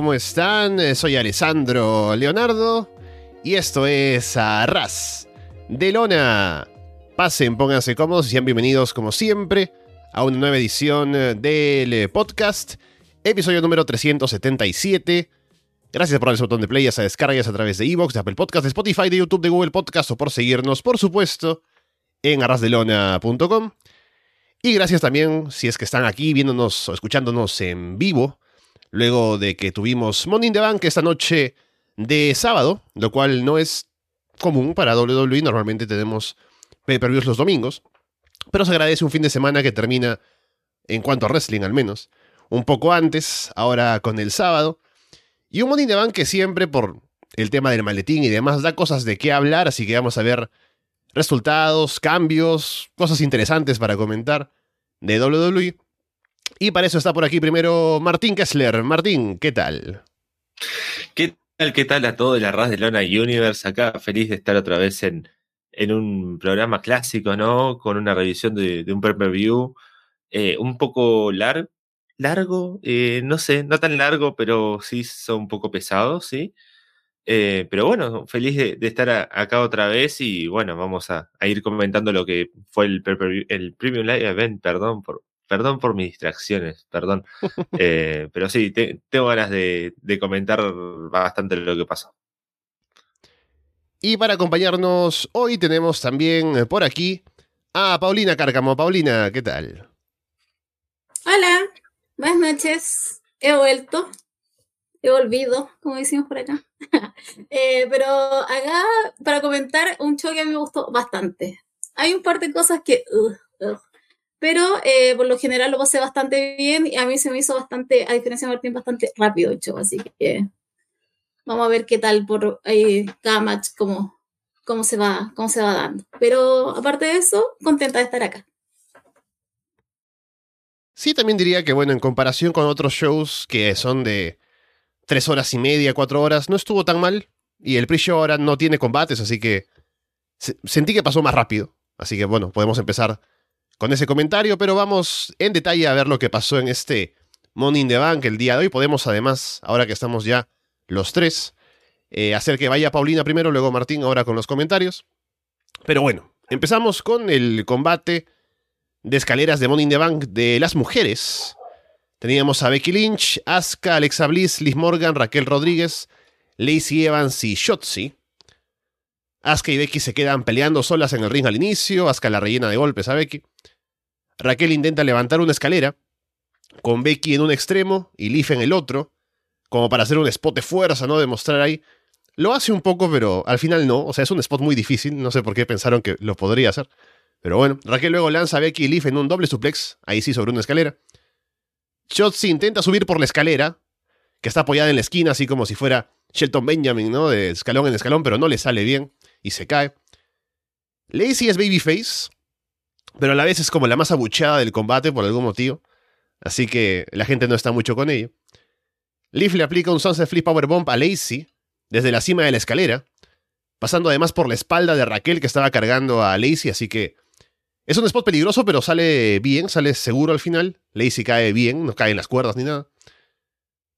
¿cómo están? Eh, Soy Alessandro Leonardo y esto es Arras de Lona. Pasen, pónganse cómodos y sean bienvenidos como siempre a una nueva edición del podcast, episodio número 377. Gracias por darle ese botón de play, a descargas a través de Evox, de Apple Podcast, de Spotify, de YouTube, de Google Podcast o por seguirnos, por supuesto, en arrasdelona.com. Y gracias también si es que están aquí viéndonos o escuchándonos en vivo luego de que tuvimos Money the Bank esta noche de sábado, lo cual no es común para WWE, normalmente tenemos pay-per-views los domingos, pero se agradece un fin de semana que termina, en cuanto a wrestling al menos, un poco antes, ahora con el sábado, y un Money the Bank que siempre por el tema del maletín y demás da cosas de qué hablar, así que vamos a ver resultados, cambios, cosas interesantes para comentar de WWE. Y para eso está por aquí primero Martín Kessler. Martín, ¿qué tal? ¿Qué tal? ¿Qué tal a todo el arras de Lona Universe? Acá feliz de estar otra vez en, en un programa clásico, ¿no? Con una revisión de, un pay-per-view eh, un poco largo, largo, eh, no sé, no tan largo, pero sí son un poco pesados, ¿sí? Eh, pero bueno, feliz de, estar acá otra vez y bueno, vamos a, ir comentando lo que fue el, el Premium Live Event, perdón por, Perdón por mis distracciones, perdón. Eh, pero sí, tengo ganas de, comentar bastante lo que pasó. Y para acompañarnos hoy tenemos también por aquí a Paulina Cárcamo. Paulina, ¿qué tal? Hola, buenas noches. He vuelto. He volvido, como decimos por acá. Eh, pero acá para comentar un show que a mí me gustó bastante. Hay un par de cosas que pero eh, por lo general lo pasé bastante bien y a mí se me hizo bastante, a diferencia de Martín, bastante rápido el show, así que vamos a ver qué tal por ahí cada match, cómo, cómo, se va, cómo se va dando. Pero aparte de eso, contenta de estar acá. Sí, también diría que, bueno, en comparación con otros shows que son de tres horas y media, cuatro horas, no estuvo tan mal. Y el pre-show ahora no tiene combates, así que sentí que pasó más rápido. Así que, bueno, podemos empezar con ese comentario, pero vamos en detalle a ver lo que pasó en este Money in the Bank el día de hoy. Podemos además, ahora que estamos ya los tres, eh, hacer que vaya Paulina primero, luego Martín, ahora con los comentarios. Pero bueno, empezamos con el combate de escaleras de Money in the Bank de las mujeres. Teníamos a Becky Lynch, Asuka, Alexa Bliss, Liz Morgan, Raquel Rodríguez, Lacey Evans y Shotzi. Asuka y Becky se quedan peleando solas en el ring al inicio, Asuka la rellena de golpes a Becky. Raquel intenta levantar una escalera, con Becky en un extremo y Leaf en el otro, como para hacer un spot de fuerza, ¿no? Demostrar ahí. Lo hace un poco, pero al final no. O sea, es un spot muy difícil. No sé por qué pensaron que lo podría hacer. Pero bueno, Raquel luego lanza a Becky y Leaf en un doble suplex, ahí sí sobre una escalera. Shotzi intenta subir por la escalera, que está apoyada en la esquina, así como si fuera Shelton Benjamin, ¿no? De escalón en escalón, pero no le sale bien y se cae. Lacey es babyface, pero a la vez es como la más abucheada del combate por algún motivo. Así que la gente no está mucho con ello. Leaf le aplica un Sunset Flip Powerbomb a Lacey desde la cima de la escalera, pasando además por la espalda de Raquel que estaba cargando a Lacey, así que es un spot peligroso, pero sale bien, sale seguro al final. Lacey cae bien, no cae en las cuerdas ni nada.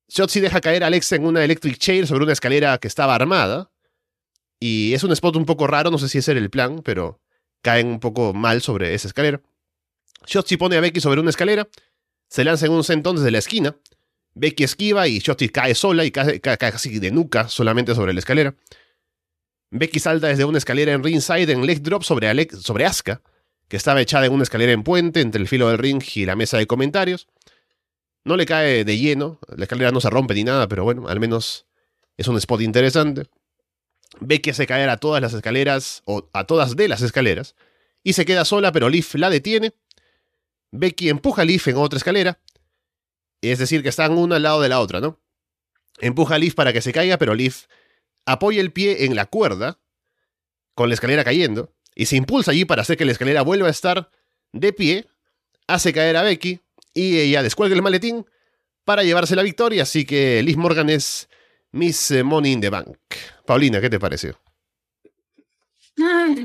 Shotzi deja caer a Alexa en una Electric Chair sobre una escalera que estaba armada. Y es un spot un poco raro, no sé si ese era el plan, pero caen un poco mal sobre esa escalera. Shotzi pone a Becky sobre una escalera, se lanza en un sentón desde la esquina. Becky esquiva y Shotzi cae sola y cae, casi de nuca solamente sobre la escalera. Becky salta desde una escalera en ringside en leg drop sobre, sobre Asuka, que estaba echada en una escalera en puente entre el filo del ring y la mesa de comentarios. No le cae de lleno, la escalera no se rompe ni nada, pero bueno, al menos es un spot interesante. Becky hace caer a todas las escaleras, o a todas de las escaleras, y se queda sola, pero Leaf la detiene. Becky empuja a Leaf en otra escalera, es decir, que están una al lado de la otra, ¿no? Empuja a Leaf para que se caiga, pero Leaf apoya el pie en la cuerda, con la escalera cayendo, y se impulsa allí para hacer que la escalera vuelva a estar de pie, hace caer a Becky, y ella descuelga el maletín para llevarse la victoria, así que Liz Morgan es Miss Money in the Bank. Paulina, ¿qué te pareció?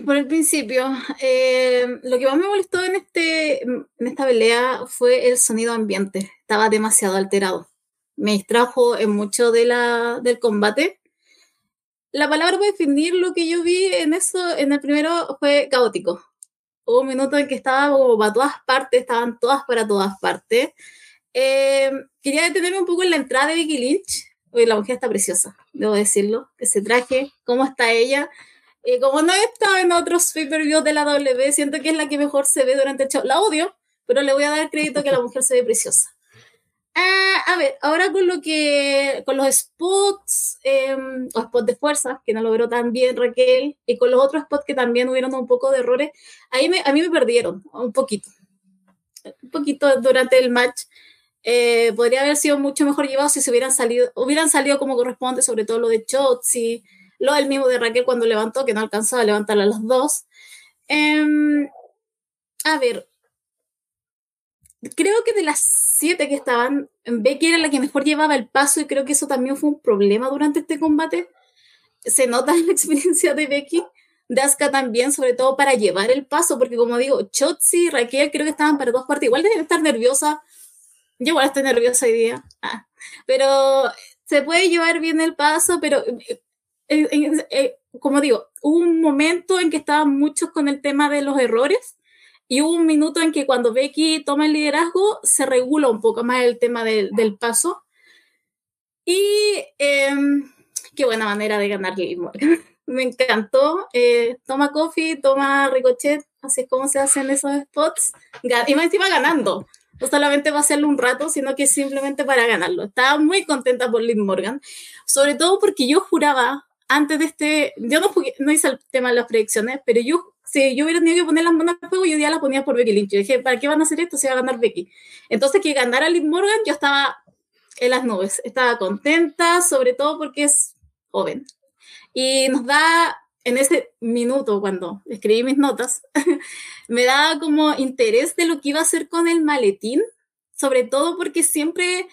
por el principio, eh, lo que más me molestó en, este, en esta pelea fue el sonido ambiente. Estaba demasiado alterado. me distrajo en mucho de la, del combate. La palabra para definir lo que yo vi en eso, en el primero, fue caótico. Hubo un minuto en que estaba como para todas partes, estaban todas para todas partes. Eh, quería detenerme un poco en la entrada de Vicky Lynch. Hoy la mujer está preciosa, debo decirlo. Ese traje, cómo está ella. Y como no he estado en otros pay-per-views de la W, siento que es la que mejor se ve durante el show. La odio, pero le voy a dar crédito que la mujer se ve preciosa. Ah, a ver, ahora con lo que, con los spots, em, o spots de fuerza, que no logró tan bien Raquel, y con los otros spots que también hubieron un poco de errores, ahí me, a mí me perdieron un poquito. Un poquito durante el match. Eh, podría haber sido mucho mejor llevado si se hubieran salido, hubieran salido como corresponde, sobre todo lo de Chotzi, lo del mismo de Raquel cuando levantó, que no alcanzaba a levantar a los dos. Em, a ver, creo que de las siete que estaban, Becky era la que mejor llevaba el paso y creo que eso también fue un problema durante este combate. Se nota la experiencia de Becky, de Asuka también, sobre todo para llevar el paso, porque como digo, Chotzi y Raquel creo que estaban para dos partes. Igual deben estar nerviosa. Yo igual estoy nerviosa hoy día. Ah, pero se puede llevar bien el paso, pero eh, eh, eh, como digo, hubo un momento en que estaban muchos con el tema de los errores y hubo un minuto en que cuando Becky toma el liderazgo se regula un poco más el tema del, del paso. Y em, qué buena manera de ganar Liv Morgan. Me encantó. Eh, toma coffee, toma ricochet, así es como se hacen esos spots. Y más encima ganando. No solamente va a hacerlo un rato, sino que simplemente para ganarlo. Estaba muy contenta por Liv Morgan. Sobre todo porque yo juraba antes de este, yo no, no hice el tema de las predicciones, pero yo si yo hubiera tenido que poner las manos al juego, yo ya las ponía por Becky Lynch. Yo dije, ¿para qué van a hacer esto si va a ganar Becky? Entonces, que ganara Liv Morgan, yo estaba en las nubes. Estaba contenta, sobre todo porque es joven. Y nos da, en ese minuto, cuando escribí mis notas, me daba como interés de lo que iba a hacer con el maletín, sobre todo porque siempre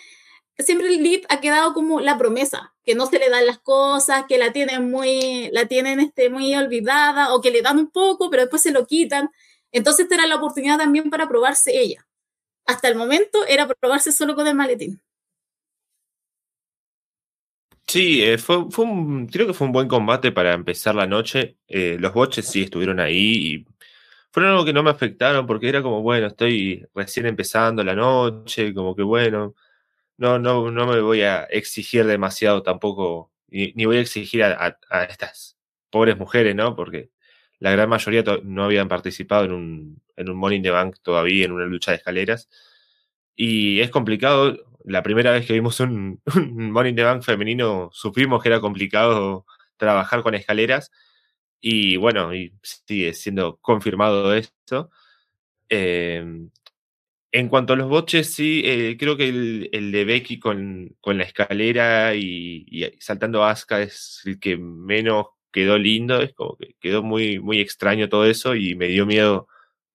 siempre el Liv ha quedado como la promesa, que no se le dan las cosas, que la tienen muy, la tienen este, muy olvidada, o que le dan un poco, pero después se lo quitan. Entonces esta era la oportunidad también para probarse ella. Hasta el momento era probarse solo con el maletín. Sí, eh, fue, fue un, creo que fue un buen combate para empezar la noche. Eh, los boches sí estuvieron ahí y fueron algo que no me afectaron porque era como, bueno, estoy recién empezando la noche, como que bueno, no, no, no me voy a exigir demasiado tampoco, ni, voy a exigir a, estas pobres mujeres, ¿no? Porque la gran mayoría no habían participado en un, en un Morning the Bank todavía, en una lucha de escaleras. Y es complicado. La primera vez que vimos un, un Morning the Bank femenino, supimos que era complicado trabajar con escaleras. Y bueno, y sigue siendo confirmado esto. Eh, en cuanto a los boches, sí, eh, creo que el, de Becky con, con la escalera y, saltando a Asuka es el que menos quedó lindo, es como que quedó muy, muy extraño todo eso y me dio miedo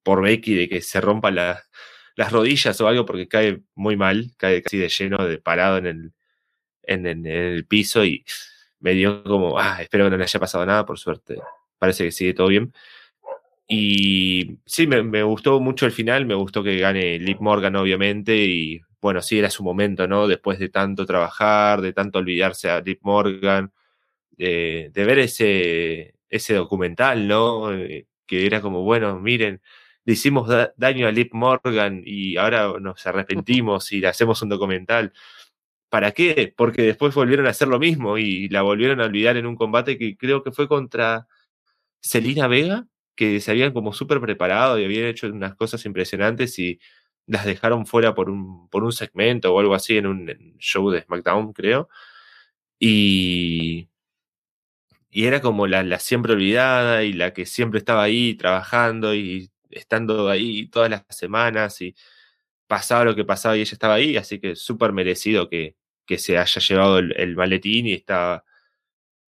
por Becky de que se rompan las rodillas o algo porque cae muy mal, cae casi de lleno, de parado en el, en, el piso y me dio como, ah, espero que no le haya pasado nada, por suerte, parece que sigue todo bien. Y sí, me, gustó mucho el final, me gustó que gane Liv Morgan, obviamente, y bueno, sí, era su momento, ¿no? Después de tanto trabajar, de tanto olvidarse a Liv Morgan, de ver ese, ese documental, ¿no? Eh, que era como, bueno, miren, le hicimos daño a Liv Morgan y ahora nos arrepentimos y le hacemos un documental. ¿Para qué? Porque después volvieron a hacer lo mismo y la volvieron a olvidar en un combate que creo que fue contra Selina Vega, que se habían como súper preparado y habían hecho unas cosas impresionantes y las dejaron fuera por un, por un segmento o algo así en un show de SmackDown, creo. Y, y era como la, la, siempre olvidada y la que siempre estaba ahí trabajando y estando ahí todas las semanas y pasaba lo que pasaba y ella estaba ahí, así que súper merecido que, que se haya llevado el, maletín y estaba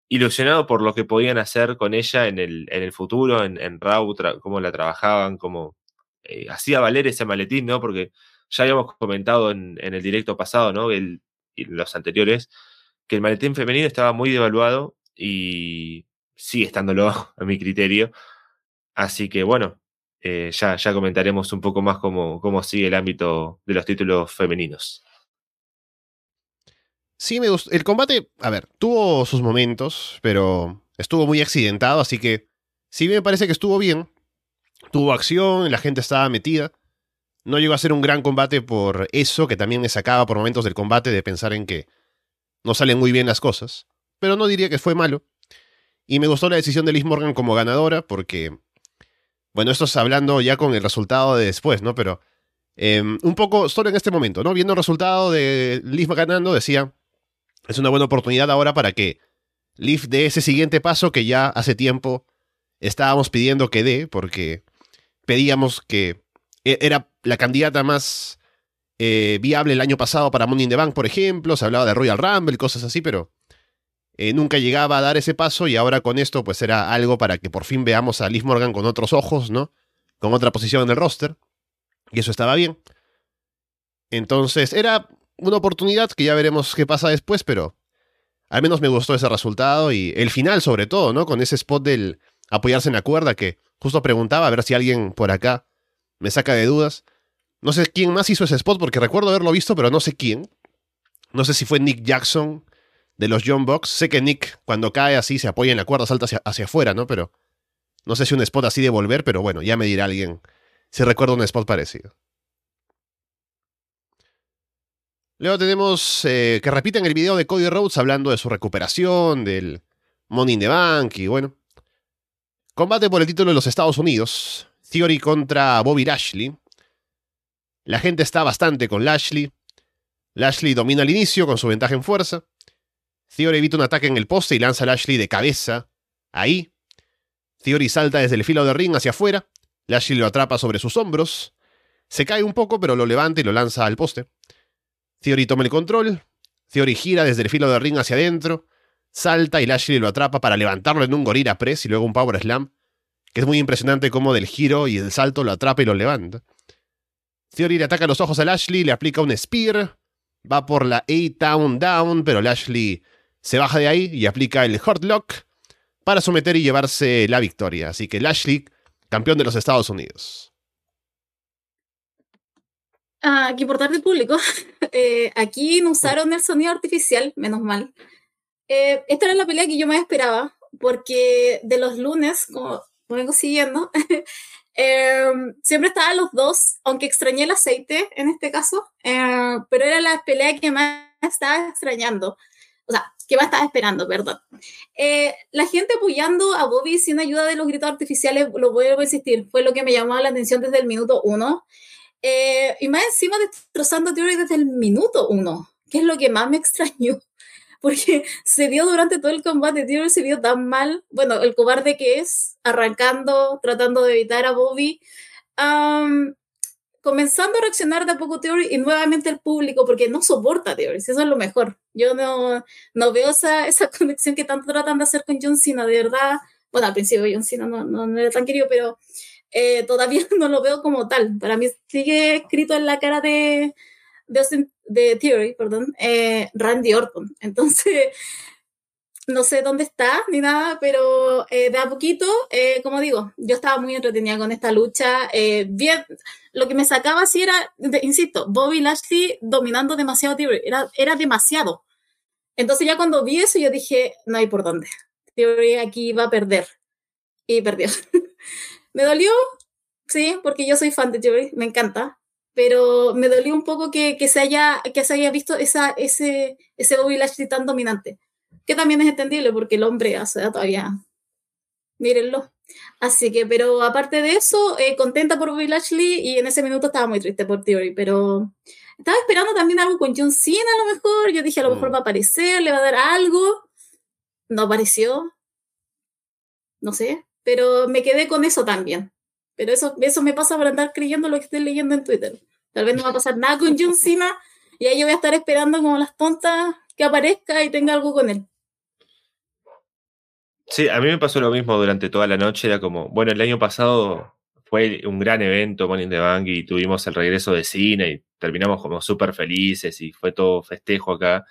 ilusionado por lo que podían hacer con ella en el, en el futuro, en, en Raw, cómo la trabajaban, cómo eh, hacía valer ese maletín, ¿no? Porque ya habíamos comentado en, en el directo pasado, ¿no? El, y los anteriores, que el maletín femenino estaba muy devaluado y sigue estándolo a mi criterio. Así que bueno, eh, ya, ya comentaremos un poco más cómo, cómo sigue el ámbito de los títulos femeninos. Sí, me gustó. El combate, a ver, tuvo sus momentos, pero estuvo muy accidentado, así que sí me parece que estuvo bien. Tuvo acción, la gente estaba metida. No llegó a ser un gran combate por eso, que también me sacaba por momentos del combate de pensar en que no salen muy bien las cosas. Pero no diría que fue malo. Y me gustó la decisión de Liz Morgan como ganadora, porque. Bueno, esto es hablando ya con el resultado de después, ¿no? Pero. Em, un poco solo en este momento, ¿no? Viendo el resultado de Liz ganando, decía es una buena oportunidad ahora para que Leaf dé ese siguiente paso que ya hace tiempo estábamos pidiendo que dé, porque pedíamos que e-, era la candidata más eh, viable el año pasado para Money in the Bank, por ejemplo, se hablaba de Royal Rumble, cosas así, pero eh, nunca llegaba a dar ese paso y ahora con esto pues era algo para que por fin veamos a Liv Morgan con otros ojos, ¿no? Con otra posición en el roster. Y eso estaba bien. Entonces era una oportunidad que ya veremos qué pasa después, pero al menos me gustó ese resultado y el final sobre todo, ¿no? Con ese spot del apoyarse en la cuerda que justo preguntaba a ver si alguien por acá me saca de dudas. No sé quién más hizo ese spot porque recuerdo haberlo visto, pero no sé quién. No sé si fue Nick Jackson de los John Box. Sé que Nick cuando cae así se apoya en la cuerda, salta hacia, hacia afuera, ¿no? Pero no sé si un spot así de volver, pero bueno, ya me dirá alguien si recuerdo un spot parecido. Luego tenemos eh, que repiten el video de Cody Rhodes hablando de su recuperación, del Money in the Bank y bueno. Combate por el título de los Estados Unidos. Theory contra Bobby Lashley. La gente está bastante con Lashley. Lashley domina al inicio con su ventaja en fuerza. Theory evita un ataque en el poste y lanza a Lashley de cabeza. Ahí. Theory salta desde el filo de ring hacia afuera. Lashley lo atrapa sobre sus hombros. Se cae un poco, pero lo levanta y lo lanza al poste. Theory toma el control, Theory gira desde el filo de ring hacia adentro, salta y Lashley lo atrapa para levantarlo en un gorilla press y luego un power slam, que es muy impresionante cómo del giro y el salto lo atrapa y lo levanta. Theory le ataca los ojos a Lashley, le aplica un spear, va por la A-Town Down, pero Lashley se baja de ahí y aplica el Hurt Lock para someter y llevarse la victoria. Así que Lashley, campeón de los Estados Unidos. Ah, que por del público, eh, aquí no usaron el sonido artificial, menos mal. Eh, esta era la pelea que yo más esperaba, porque de los lunes, como vengo siguiendo, em, siempre estaban los dos, aunque extrañé el aceite en este caso, eh, pero era la pelea que más estaba extrañando. O sea, que más estaba esperando, perdón. la gente apoyando a Bobby sin ayuda de los gritos artificiales, lo vuelvo a insistir, fue lo que me llamó la atención desde el minuto uno. Eh, y más encima destrozando Theory desde el minuto uno, que es lo que más me extrañó. Porque se vio durante todo el combate, Theory se vio tan mal, bueno, el cobarde que es, arrancando, tratando de evitar a Bobby. Comenzando a reaccionar de a poco Theory y nuevamente el público, porque no soporta Theory, eso es lo mejor. Yo no, no veo esa, esa conexión que tanto tratan de hacer con John Cena, de verdad. Bueno, al principio John Cena no, no, no era tan querido, pero eh, todavía no lo veo como tal. Para mí sigue escrito en la cara de, de, de Theory, perdón, eh, Randy Orton. Entonces, no sé dónde está ni nada, pero eh, de a poquito, como digo, yo estaba muy entretenida con esta lucha. bien, lo que me sacaba así era, insisto, Bobby Lashley dominando demasiado Theory, era, era demasiado. Entonces ya cuando vi eso yo dije, no hay por dónde. Theory aquí va a perder. Y perdió. Me dolió, sí, porque yo soy fan de Theory, me encanta, pero me dolió un poco que, que, se, haya, que se haya visto esa, ese, ese Bobby Lashley tan dominante, que también es entendible porque el hombre hace todavía, mírenlo. Así que, pero aparte de eso, eh, contenta por Bobby Lashley y en ese minuto estaba muy triste por Theory, pero estaba esperando también algo con John Cena a lo mejor, yo dije a lo mejor mm. va a aparecer, le va a dar algo, no apareció, no sé, pero me quedé con eso también. Pero eso, eso me pasa por andar creyendo lo que estoy leyendo en Twitter. Tal vez no va a pasar nada con John Cena y ahí yo voy a estar esperando como las tontas que aparezca y tenga algo con él. Sí, a mí me pasó lo mismo durante toda la noche. Era como, bueno, el año pasado fue un gran evento in the Bank y tuvimos el regreso de cine y terminamos como súper felices y fue todo festejo acá.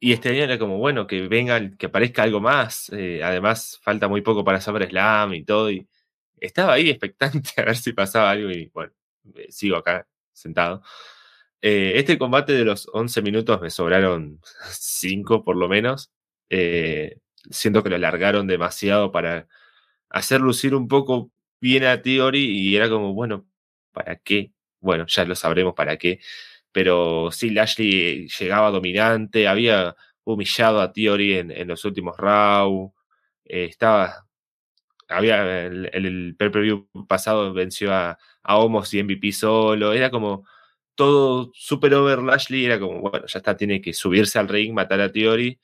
Y este año era como, bueno, que venga, que aparezca algo más. Eh, además, falta muy poco para Slam y todo. Y estaba ahí expectante a ver si pasaba algo y bueno, eh, sigo acá sentado. Eh, este combate de los 11 minutos me sobraron 5 por lo menos. Eh, siento que lo alargaron demasiado para hacer lucir un poco bien a Theory y era como, bueno, ¿para qué? Bueno, ya lo sabremos para qué. Pero sí, Lashley llegaba dominante, había humillado a Theory en, los últimos rounds. Eh, estaba. Había el, el, view pasado venció a, a Homos y MVP solo. Era como todo super over Lashley. Era como, bueno, ya está, tiene que subirse al ring, matar a Theory.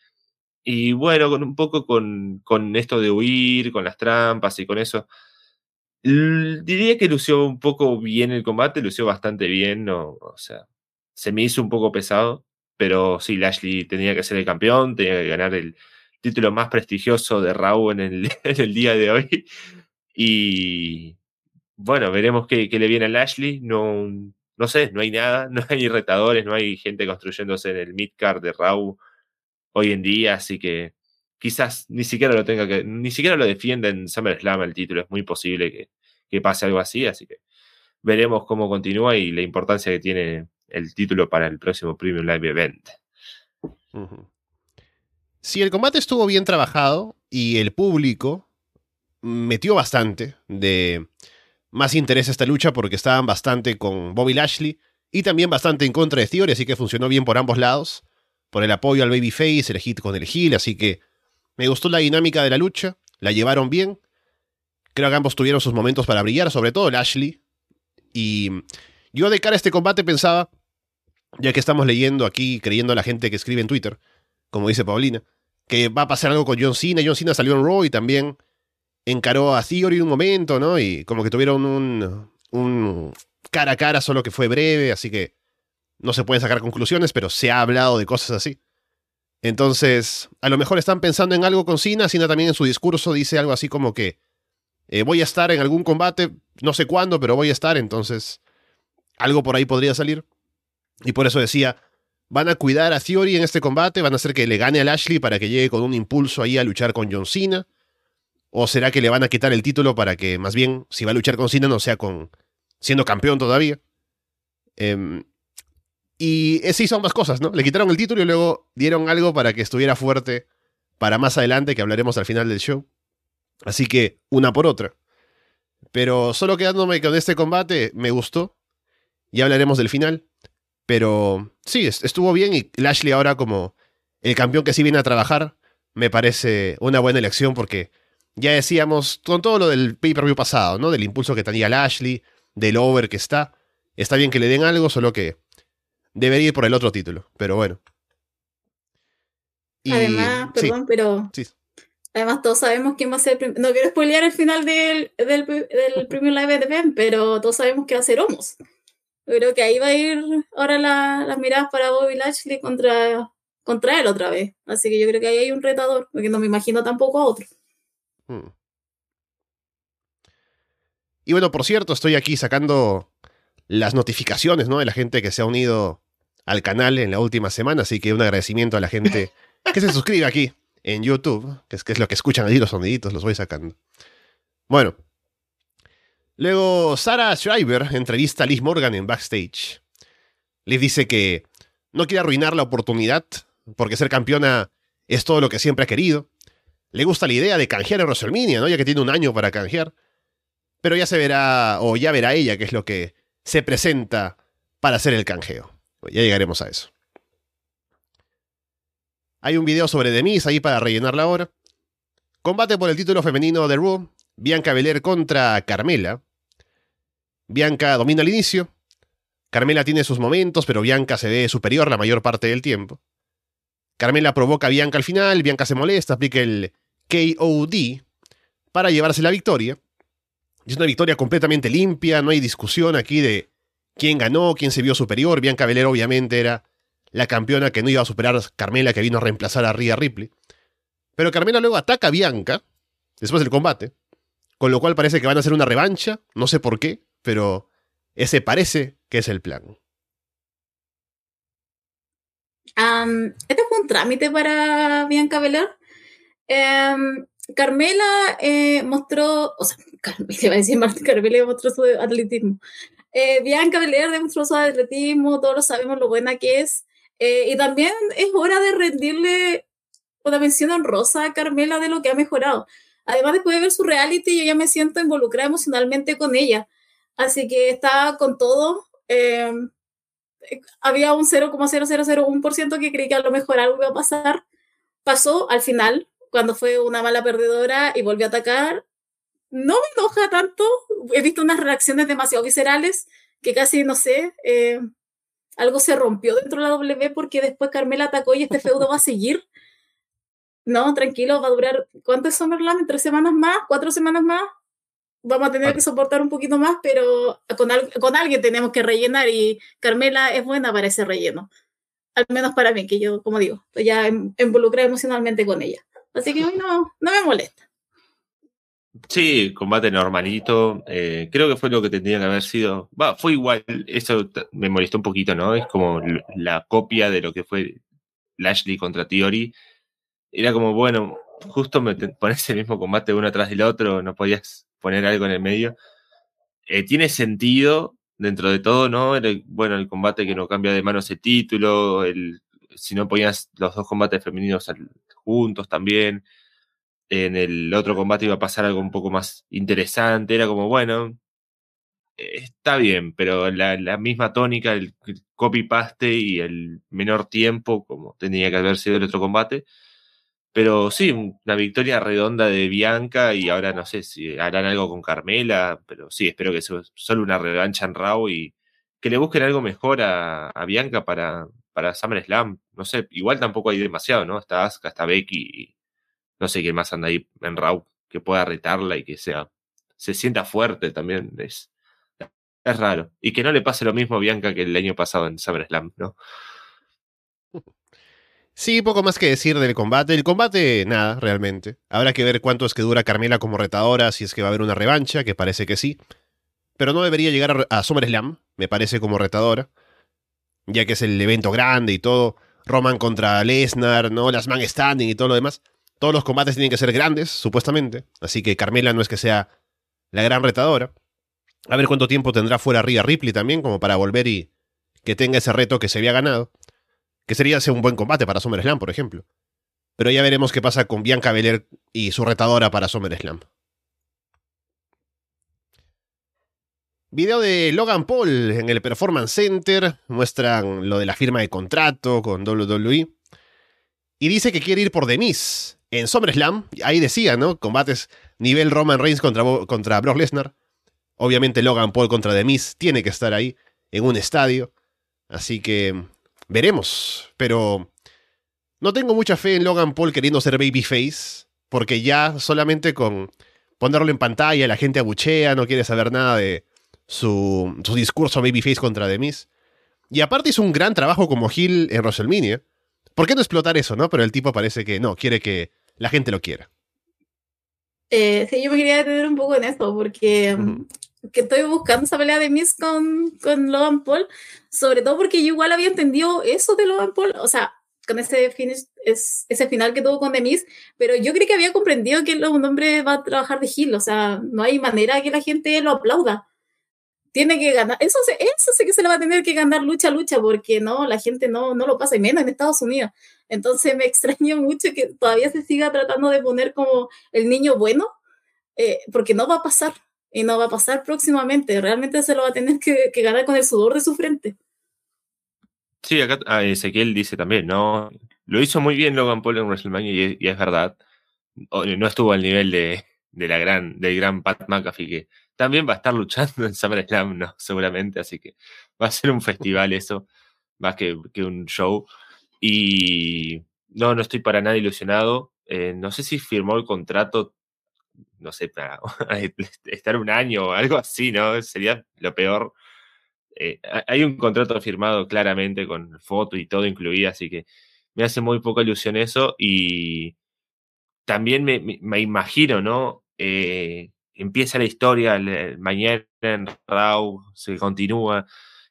Y bueno, con un poco con, con esto de huir, con las trampas y con eso. Diría que lució un poco bien el combate, lució bastante bien, o sea, se me hizo un poco pesado, pero sí, Lashley tenía que ser el campeón, tenía que ganar el título más prestigioso de Raw en el, en el día de hoy. Y bueno, veremos qué, qué, le viene a Lashley. No, no sé, no hay nada, no hay retadores, no hay gente construyéndose en el midcard de Raw hoy en día, así que quizás ni siquiera lo tenga que, ni siquiera lo defienda en SummerSlam el título, es muy posible que, que pase algo así, así que veremos cómo continúa y la importancia que tiene el título para el próximo Premium Live Event. Si el combate estuvo bien trabajado y el público metió bastante de más interés a esta lucha porque estaban bastante con Bobby Lashley y también bastante en contra de Theory, así que funcionó bien por ambos lados, por el apoyo al babyface, el hit con el heel, así que me gustó la dinámica de la lucha, la llevaron bien. Creo que ambos tuvieron sus momentos para brillar, sobre todo Lashley. Y yo de cara a este combate pensaba, ya que estamos leyendo aquí, creyendo a la gente que escribe en Twitter, como dice Paulina, que va a pasar algo con John Cena. John Cena salió en Raw y también encaró a Theory un momento, ¿no? Y como que tuvieron un, un cara a cara, solo que fue breve, así que no se pueden sacar conclusiones, pero se ha hablado de cosas así. Entonces, a lo mejor están pensando en algo con Cena. Cena también en su discurso dice algo así como que eh, voy a estar en algún combate, no sé cuándo, pero voy a estar, entonces algo por ahí podría salir. Y por eso decía, van a cuidar a Theory en este combate, van a hacer que le gane a Lashley para que llegue con un impulso ahí a luchar con John Cena. ¿O será que le van a quitar el título para que más bien, si va a luchar con Cena, no sea con siendo campeón todavía? Eh, y se hizo ambas cosas, ¿no? Le quitaron el título y luego dieron algo para que estuviera fuerte para más adelante, que hablaremos al final del show. Así que una por otra. Pero solo quedándome con este combate, me gustó. Ya hablaremos del final. Pero sí, estuvo bien y Lashley ahora como el campeón que sí viene a trabajar, me parece una buena elección porque ya decíamos con todo lo del pay-per-view pasado, ¿no? Del impulso que tenía Lashley, del over que está. Está bien que le den algo, solo que debería ir por el otro título, pero bueno. además, perdón, pero además todos sabemos quién va a ser No quiero spoilear el final del, del, del Premium Live Event, pero todos sabemos que va a ser Homos. creo que ahí va a ir ahora las miradas para Bobby Lashley contra, contra él otra vez. Así que yo creo que ahí hay un retador, porque no me imagino tampoco a otro. Hmm. Y bueno, por cierto, estoy aquí sacando las notificaciones, ¿no? De la gente que se ha unido al canal en la última semana, así que un agradecimiento a la gente que se suscribe aquí en YouTube, que es, lo que escuchan ahí los soniditos, los voy sacando. Bueno. Luego, Sarah Schreiber entrevista a Liz Morgan en backstage. Liz dice que no quiere arruinar la oportunidad, porque ser campeona es todo lo que siempre ha querido. Le gusta la idea de canjear en WrestleMania, ¿no? Ya que tiene un año para canjear. Pero ya se verá, o ya verá ella qué es lo que se presenta para hacer el canjeo. Ya llegaremos a eso. Hay un video sobre Demis ahí para rellenar la hora. Combate por el título femenino de Raw. Bianca Belair contra Carmela. Bianca domina al inicio. Carmela tiene sus momentos, pero Bianca se ve superior la mayor parte del tiempo. Carmela provoca a Bianca al final, Bianca se molesta, aplica el KOD para llevarse la victoria. Es una victoria completamente limpia, no hay discusión aquí de quién ganó, quién se vio superior. Bianca Belair obviamente era la campeona que no iba a superar a Carmela que vino a reemplazar a Rhea Ripley. Pero Carmela luego ataca a Bianca después del combate, con lo cual parece que van a hacer una revancha, no sé por qué, pero ese parece que es el plan. este fue un trámite para Bianca Belair. Em, Carmela eh, mostró, Carmela, iba a decir Carmela mostró su atletismo. eh, Bianca Belair demostró su atletismo, todos sabemos lo buena que es. Eh, y también es hora de rendirle una mención honrosa a Carmela de lo que ha mejorado. Además, después de ver su reality, yo ya me siento involucrada emocionalmente con ella. Así que está con todo. Eh, había un 0,0001% que creí que a lo mejor algo iba a pasar. Pasó al final, cuando fue una mala perdedora y volvió a atacar. No me enoja tanto. He visto unas reacciones demasiado viscerales que casi, no sé, eh, algo se rompió dentro de la W porque después Carmela atacó y este feudo va a seguir. No, tranquilo, va a durar. ¿Cuánto es Summerland? ¿Tres semanas más? ¿Cuatro semanas más? Vamos a tener que soportar un poquito más, pero con, con alguien tenemos que rellenar y Carmela es buena para ese relleno. Al menos para mí, que yo, como digo, ya involucrada emocionalmente con ella. Así que hoy no, no me molesta. Sí, combate normalito. Eh, creo que fue lo que tendría que haber sido. Va, fue igual. Eso me molestó un poquito, ¿no? Es como la copia de lo que fue Lashley contra Theory. Era como, bueno, justo me pones el mismo combate uno atrás del otro, no podías poner algo en el medio. Eh, tiene sentido dentro de todo, ¿no? bueno, el combate que no cambia de manos el título, el, si no ponías los dos combates femeninos juntos también. En el otro combate iba a pasar algo un poco más interesante. Era como, bueno, está bien, pero la, misma tónica, el copy-paste y el menor tiempo, como tenía que haber sido el otro combate. Pero sí, una victoria redonda de Bianca y ahora no sé si harán algo con Carmela, pero sí, espero que sea solo una revancha en Raw y que le busquen algo mejor a, Bianca para, para SummerSlam. No sé, igual tampoco hay demasiado, ¿no? Está Asuka, está Becky no sé quién más anda ahí en Raw que pueda retarla y que sea, se sienta fuerte también. Es, es raro. Y que no le pase lo mismo a Bianca que el año pasado en SummerSlam, ¿no? Sí, poco más que decir del combate. El combate, nada, realmente. Habrá que ver cuánto es que dura Carmela como retadora, si es que va a haber una revancha, que parece que sí. Pero no debería llegar a SummerSlam, me parece, como retadora. Ya que es el evento grande y todo. Roman contra Lesnar, ¿no? Las man standing y todo lo demás. Todos los combates tienen que ser grandes, supuestamente. Así que Carmela no es que sea la gran retadora. A ver cuánto tiempo tendrá fuera Rhea Ripley también, como para volver y que tenga ese reto que se había ganado que sería un buen combate para SummerSlam, por ejemplo. Pero ya veremos qué pasa con Bianca Belair y su retadora para SummerSlam. Video de Logan Paul en el Performance Center. Muestran lo de la firma de contrato con WWE. Y dice que quiere ir por Demis en SummerSlam. Ahí decía, ¿no? Combates nivel Roman Reigns contra, contra Brock Lesnar. Obviamente Logan Paul contra Demis tiene que estar ahí en un estadio. Así que Veremos, pero no tengo mucha fe en Logan Paul queriendo ser babyface, porque ya solamente con ponerlo en pantalla la gente abuchea, no quiere saber nada de su, su discurso babyface contra Demis. Y aparte hizo un gran trabajo como Hill en WrestleMania. ¿Por qué no explotar eso, no? Pero el tipo parece que no, quiere que la gente lo quiera. Eh, sí, yo me quería detener un poco en esto, porque que estoy buscando esa pelea de Miss con, con Logan Paul, sobre todo porque yo igual había entendido eso de Logan Paul, o sea, con ese, finish, es, ese final que tuvo con The Miz, pero yo creí que había comprendido que un hombre va a trabajar de Hill, o sea, no hay manera que la gente lo aplauda. Tiene que ganar, eso, eso sí que se le va a tener que ganar lucha a lucha, porque no, la gente no, no lo pasa, y menos en Estados Unidos. Entonces me extraño mucho que todavía se siga tratando de poner como el niño bueno, eh, porque no va a pasar y no va a pasar próximamente. Realmente se lo va a tener que, ganar con el sudor de su frente. Sí, acá ah, Ezequiel dice también, ¿no? Lo hizo muy bien Logan Paul en WrestleMania y, es verdad. No estuvo al nivel de, de, la gran, del gran Pat McAfee, que también va a estar luchando en SummerSlam, ¿no? Seguramente, así que va a ser un festival eso, más que, que un show. Y no, no estoy para nada ilusionado. Eh, no sé si firmó el contrato no sé, para estar un año o algo así, ¿no? Sería lo peor. Eh, hay un contrato firmado claramente con foto y todo incluido, así que me hace muy poca ilusión eso y también me, imagino, ¿no? Eh, empieza la historia mañana en Raw, se continúa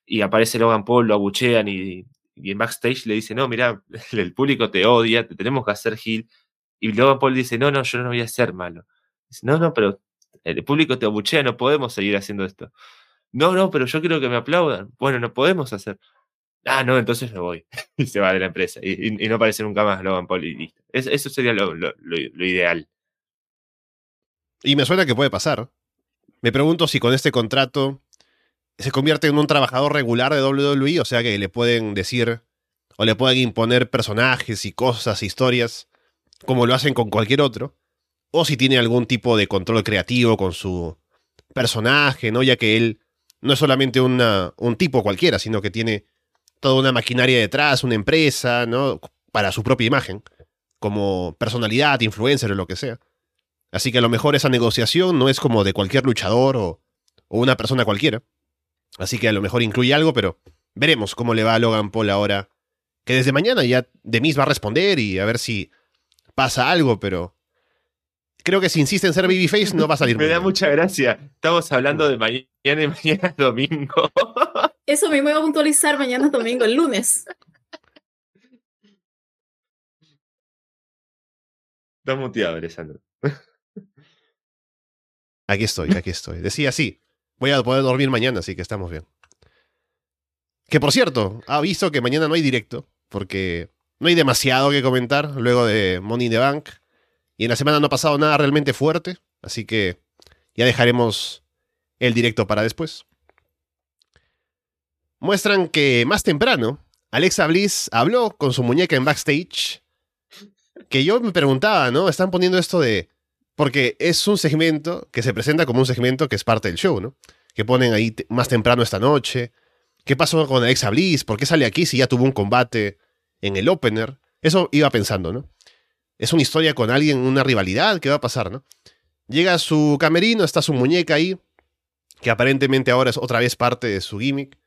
y aparece Logan Paul, lo abuchean y, en backstage le dice, no, mira, el público te odia, te tenemos que hacer heel. Y Logan Paul dice, no, no, yo no voy a ser malo no, no, pero el público te abuchea, no podemos seguir haciendo esto. No, no, pero yo quiero que me aplaudan. Bueno, no podemos hacer. Ah, no, entonces me voy. y se va de la empresa. Y, no aparece nunca más Logan Paul y listo. eso sería lo, ideal. Y me suena que puede pasar. Me pregunto si con este contrato se convierte en un trabajador regular de WWE, o sea que le pueden decir o le pueden imponer personajes y cosas, historias, como lo hacen con cualquier otro, o si tiene algún tipo de control creativo con su personaje, ¿no? Ya que él no es solamente una, un tipo cualquiera, sino que tiene toda una maquinaria detrás, una empresa, ¿no? Para su propia imagen, como personalidad, influencer o lo que sea. Así que a lo mejor esa negociación no es como de cualquier luchador o, o una persona cualquiera. Así que a lo mejor incluye algo, pero veremos cómo le va a Logan Paul ahora. Que desde mañana ya Demis va a responder y a ver si pasa algo, pero creo que si insiste en ser babyface no va a salir Me da mucha gracia. Estamos hablando de mañana y mañana es domingo. Eso mismo iba a puntualizar mañana es domingo, el lunes. Estás muteado, Alessandro. Aquí estoy, aquí estoy. Decía sí. Voy a poder dormir mañana, así que estamos bien. Que por cierto, ha visto que mañana no hay directo, porque no hay demasiado que comentar luego de Money in the Bank. Y en la semana no ha pasado nada realmente fuerte, así que ya dejaremos el directo para después. Muestran que más temprano, Alexa Bliss habló con su muñeca en backstage. Que yo me preguntaba, ¿no? Están poniendo esto de. Porque es un segmento que se presenta como un segmento que es parte del show, ¿no? Que ponen ahí más temprano esta noche. ¿Qué pasó con Alexa Bliss? ¿Por qué sale aquí si ya tuvo un combate en el opener? Eso iba pensando, ¿no? es una historia con alguien, una rivalidad, ¿qué va a pasar, no? Llega su camerino, está su muñeca ahí, que aparentemente ahora es otra vez parte de su gimmick.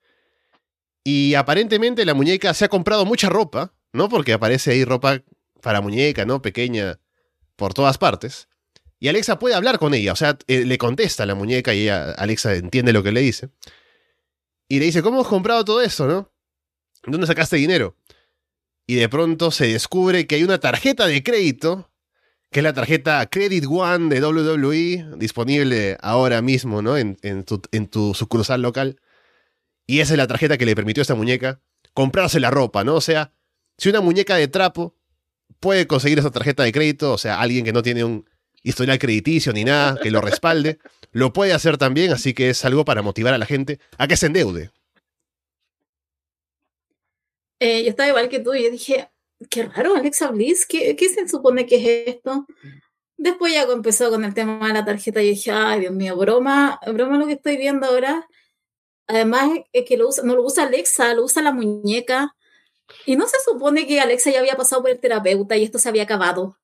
Y aparentemente la muñeca se ha comprado mucha ropa, ¿no? Porque aparece ahí ropa para muñeca, ¿no? Pequeña por todas partes. Y Alexa puede hablar con ella, o sea, eh, le contesta a la muñeca y ella, Alexa entiende lo que le dice. Y le dice, ¿cómo has comprado todo eso, no? ¿Dónde sacaste dinero? y de pronto se descubre que hay una tarjeta de crédito, que es la tarjeta Credit One de WWE, disponible ahora mismo ¿no? en, tu, en tu sucursal local. Y esa es la tarjeta que le permitió a esta muñeca comprarse la ropa, ¿no? O sea, si una muñeca de trapo puede conseguir esa tarjeta de crédito, o sea, alguien que no tiene un historial crediticio ni nada que lo respalde, lo puede hacer también, así que es algo para motivar a la gente a que se endeude. Eh, yo estaba igual que tú y yo dije, qué raro, Alexa Bliss, ¿qué, ¿qué, se supone que es esto? Después ya empezó con el tema de la tarjeta y dije, ay, Dios mío, broma, broma lo que estoy viendo ahora. Además, es que no lo usa Alexa, lo usa la muñeca. Y no se supone que Alexa ya había pasado por el terapeuta y esto se había acabado.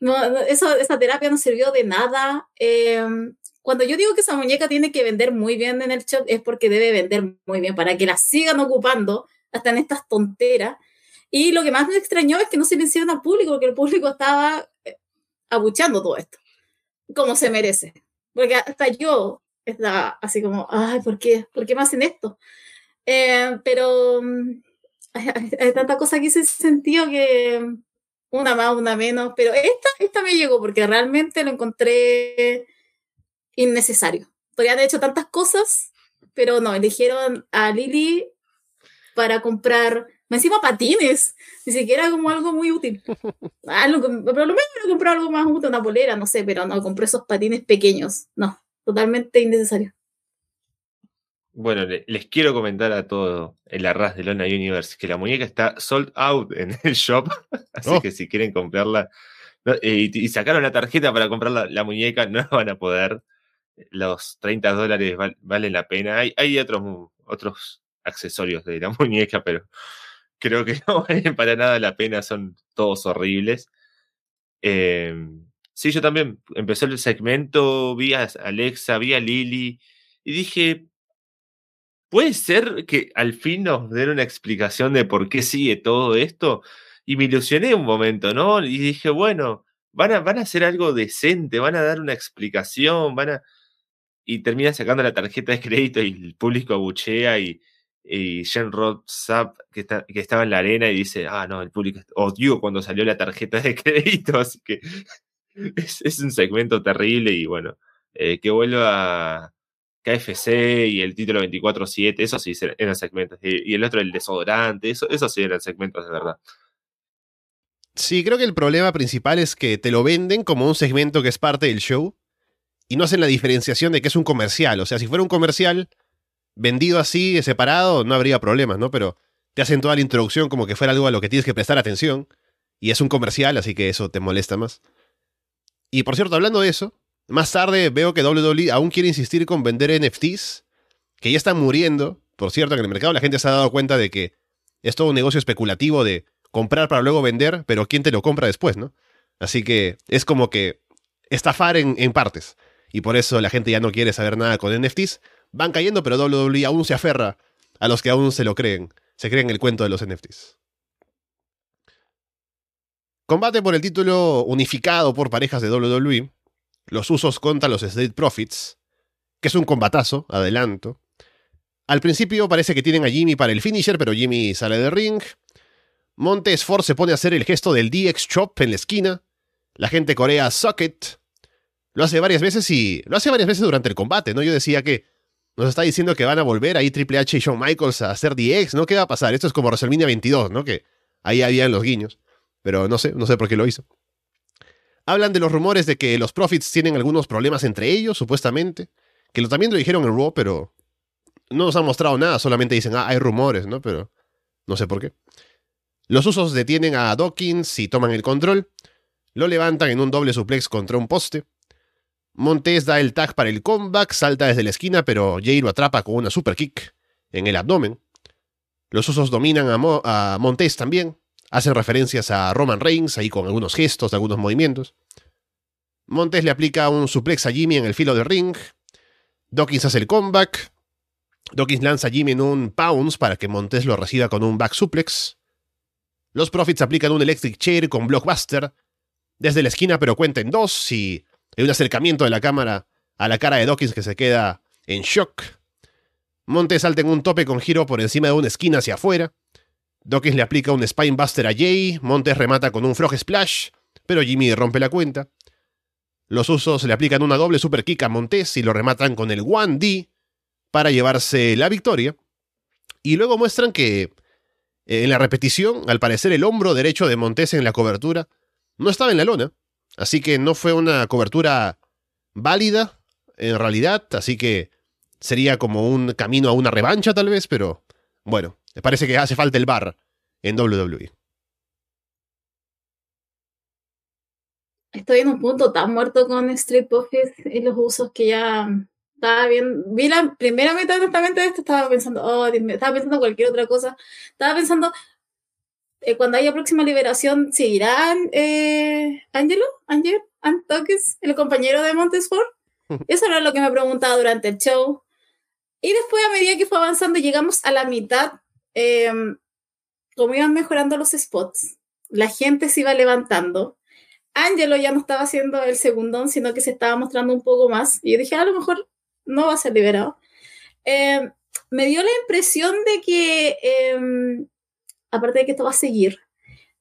No, eso, esa terapia no sirvió de nada. Em, cuando yo digo que esa muñeca tiene que vender muy bien en el shop, es porque debe vender muy bien para que la sigan ocupando hasta en estas tonteras. Y lo que más me extrañó es que no se silenciaron al público, porque el público estaba eh, abuchando todo esto, como se merece. Porque hasta yo estaba así como, ay, ¿por qué? ¿Por qué me hacen esto? Eh, pero mm, hay, tanta cosa que hice sentido que una más, una menos, pero esta, esta me llegó porque realmente lo encontré innecesario. Podrían haber hecho tantas cosas, pero no, eligieron a Lily para comprar, encima patines, ni siquiera como algo muy útil. Algo, por lo menos me compré algo más útil, una bolera, no sé, pero no, compré esos patines pequeños. No, totalmente innecesario. Bueno, les quiero comentar a todo el arras de Lona Universe que la muñeca está sold out en el shop, así oh. que si quieren comprarla y, sacaron la tarjeta para comprar la, muñeca, no van a poder. Los 30 dólares valen la pena. Hay, hay otros, otros accesorios de la muñeca, pero creo que no valen para nada la pena, son todos horribles. Em, sí, yo también empecé el segmento, vi a Alexa, vi a Lily y dije, ¿puede ser que al fin nos den una explicación de por qué sigue todo esto? Y me ilusioné un momento, ¿no? Y dije, bueno, van a, van a hacer algo decente, van a dar una explicación, van a... Y termina sacando la tarjeta de crédito y el público abuchea y, y Jen Rod que, que estaba en la arena y dice, ah, no, el público odió cuando salió la tarjeta de crédito, así que es, un segmento terrible y bueno, eh, que vuelva KFC y el título 24-7, eso sí eran segmentos. Y, el otro, el desodorante, eso, eso sí eran segmentos de verdad. Sí, creo que el problema principal es que te lo venden como un segmento que es parte del show y no hacen la diferenciación de que es un comercial. O sea, si fuera un comercial vendido así, separado, no habría problemas, ¿no? Pero te hacen toda la introducción como que fuera algo a lo que tienes que prestar atención. Y es un comercial, así que eso te molesta más. Y por cierto, hablando de eso, más tarde veo que WWE aún quiere insistir con vender NFTs, que ya están muriendo. Por cierto, en el mercado la gente se ha dado cuenta de que es todo un negocio especulativo de comprar para luego vender, pero ¿quién te lo compra después, no? Así que es como que estafar en, en partes. Y por eso la gente ya no quiere saber nada con NFTs. Van cayendo, pero WWE aún se aferra a los que aún se lo creen. Se creen el cuento de los NFTs. Combate por el título unificado por parejas de WWE. Los usos contra los Street Profits. Que es un combatazo, adelanto. Al principio parece que tienen a Jimmy para el finisher, pero Jimmy sale del ring. Montes Ford se pone a hacer el gesto del DX Chop en la esquina. La gente corea Socket. Lo hace varias veces y lo hace varias veces durante el combate, ¿no? Yo decía que nos está diciendo que van a volver ahí Triple H y Shawn Michaels a hacer DX, ¿no? ¿Qué va a pasar? Esto es como WrestleMania 22, ¿no? Que ahí habían los guiños. Pero no sé, no sé por qué lo hizo. Hablan de los rumores de que los Profits tienen algunos problemas entre ellos, supuestamente. Que lo, también lo dijeron en Raw, pero no nos han mostrado nada, solamente dicen, ah, hay rumores, ¿no? Pero no sé por qué. Los usos detienen a Dawkins y toman el control. Lo levantan en un doble suplex contra un poste. Montes da el tag para el comeback, salta desde la esquina, pero Jay lo atrapa con una super kick en el abdomen. Los usos dominan a, a Montes también. Hacen referencias a Roman Reigns, ahí con algunos gestos, algunos movimientos. Montes le aplica un suplex a Jimmy en el filo del ring. Dawkins hace el comeback. Dawkins lanza a Jimmy en un pounce para que Montes lo reciba con un back suplex. Los Profits aplican un electric chair con blockbuster desde la esquina, pero cuenta en dos y hay un acercamiento de la cámara a la cara de Dawkins que se queda en shock. Montes salta en un tope con giro por encima de una esquina hacia afuera. Dawkins le aplica un Spinebuster a Jay, Montes remata con un Frog Splash, pero Jimmy rompe la cuenta. Los usos le aplican una doble super kick a Montes y lo rematan con el 1D para llevarse la victoria. Y luego muestran que eh, en la repetición, al parecer el hombro derecho de Montes en la cobertura no estaba en la lona, así que no fue una cobertura válida en realidad, así que sería como un camino a una revancha tal vez, pero bueno, me parece que hace falta el bar en WWE. Estoy en un punto tan muerto con Street Profits y los usos que ya estaba bien. Vi la primera mitad honestamente de esto, estaba pensando, oh, estaba pensando cualquier otra cosa. Estaba pensando, eh, cuando haya próxima liberación, ¿seguirán eh, Angelo? ¿Angel? Antoques, el compañero de Montesfort? Eso era lo que me preguntaba durante el show. Y después, a medida que fue avanzando, llegamos a la mitad eh, como iban mejorando los spots, la gente se iba levantando. Angelo ya no estaba haciendo el segundón, sino que se estaba mostrando un poco más. Y yo dije, a lo mejor no va a ser liberado. Eh, me dio la impresión de que, em, aparte de que esto va a seguir,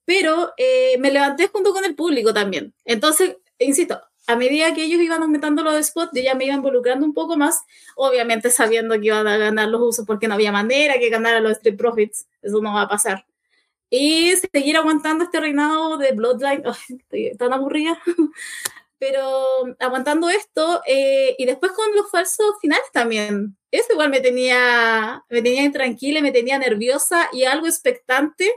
pero eh, me levanté junto con el público también. Entonces, insisto, a medida que ellos iban aumentando los spots, yo ya me iba involucrando un poco más, obviamente sabiendo que iban a ganar los usos porque no había manera que ganara los Street Profits, eso no va a pasar. Y seguir aguantando este reinado de Bloodline, estoy tan aburrida, pero aguantando esto eh, y después con los falsos finales también. Eso igual me tenía, me tenía intranquila, me tenía nerviosa y algo expectante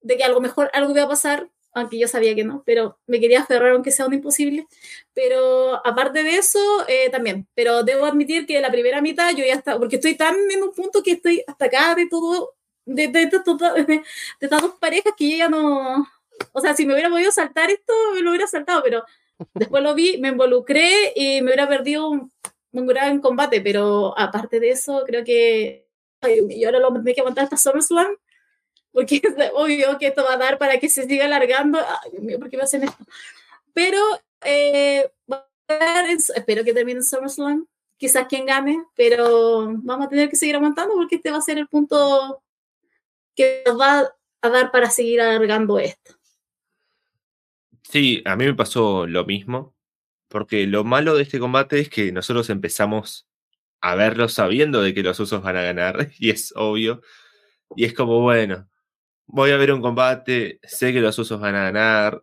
de que a lo mejor algo iba a pasar aunque yo sabía que no, pero me quería aferrar aunque sea un imposible. Pero aparte de eso, eh, también, pero debo admitir que la primera mitad yo ya está, porque estoy tan en un punto que estoy hasta acá de todo, de, estas dos parejas que yo ya no, o sea, si me hubiera podido saltar esto, me lo hubiera saltado, pero después lo vi, me involucré y me hubiera perdido un, un gran combate, pero aparte de eso, creo que yo ahora lo tengo que aguantar hasta SummerSlam porque es obvio que esto va a dar para que se siga alargando. Ay, Dios mío, ¿por qué me hacen esto? Pero eh, espero que termine SummerSlam. Quizás quien gane, pero vamos a tener que seguir aguantando porque este va a ser el punto que nos va a dar para seguir alargando esto. Sí, a mí me pasó lo mismo, porque lo malo de este combate es que nosotros empezamos a verlo sabiendo de que los usos van a ganar, y es obvio. Y es como, bueno, voy a ver un combate, sé que los usos van a ganar,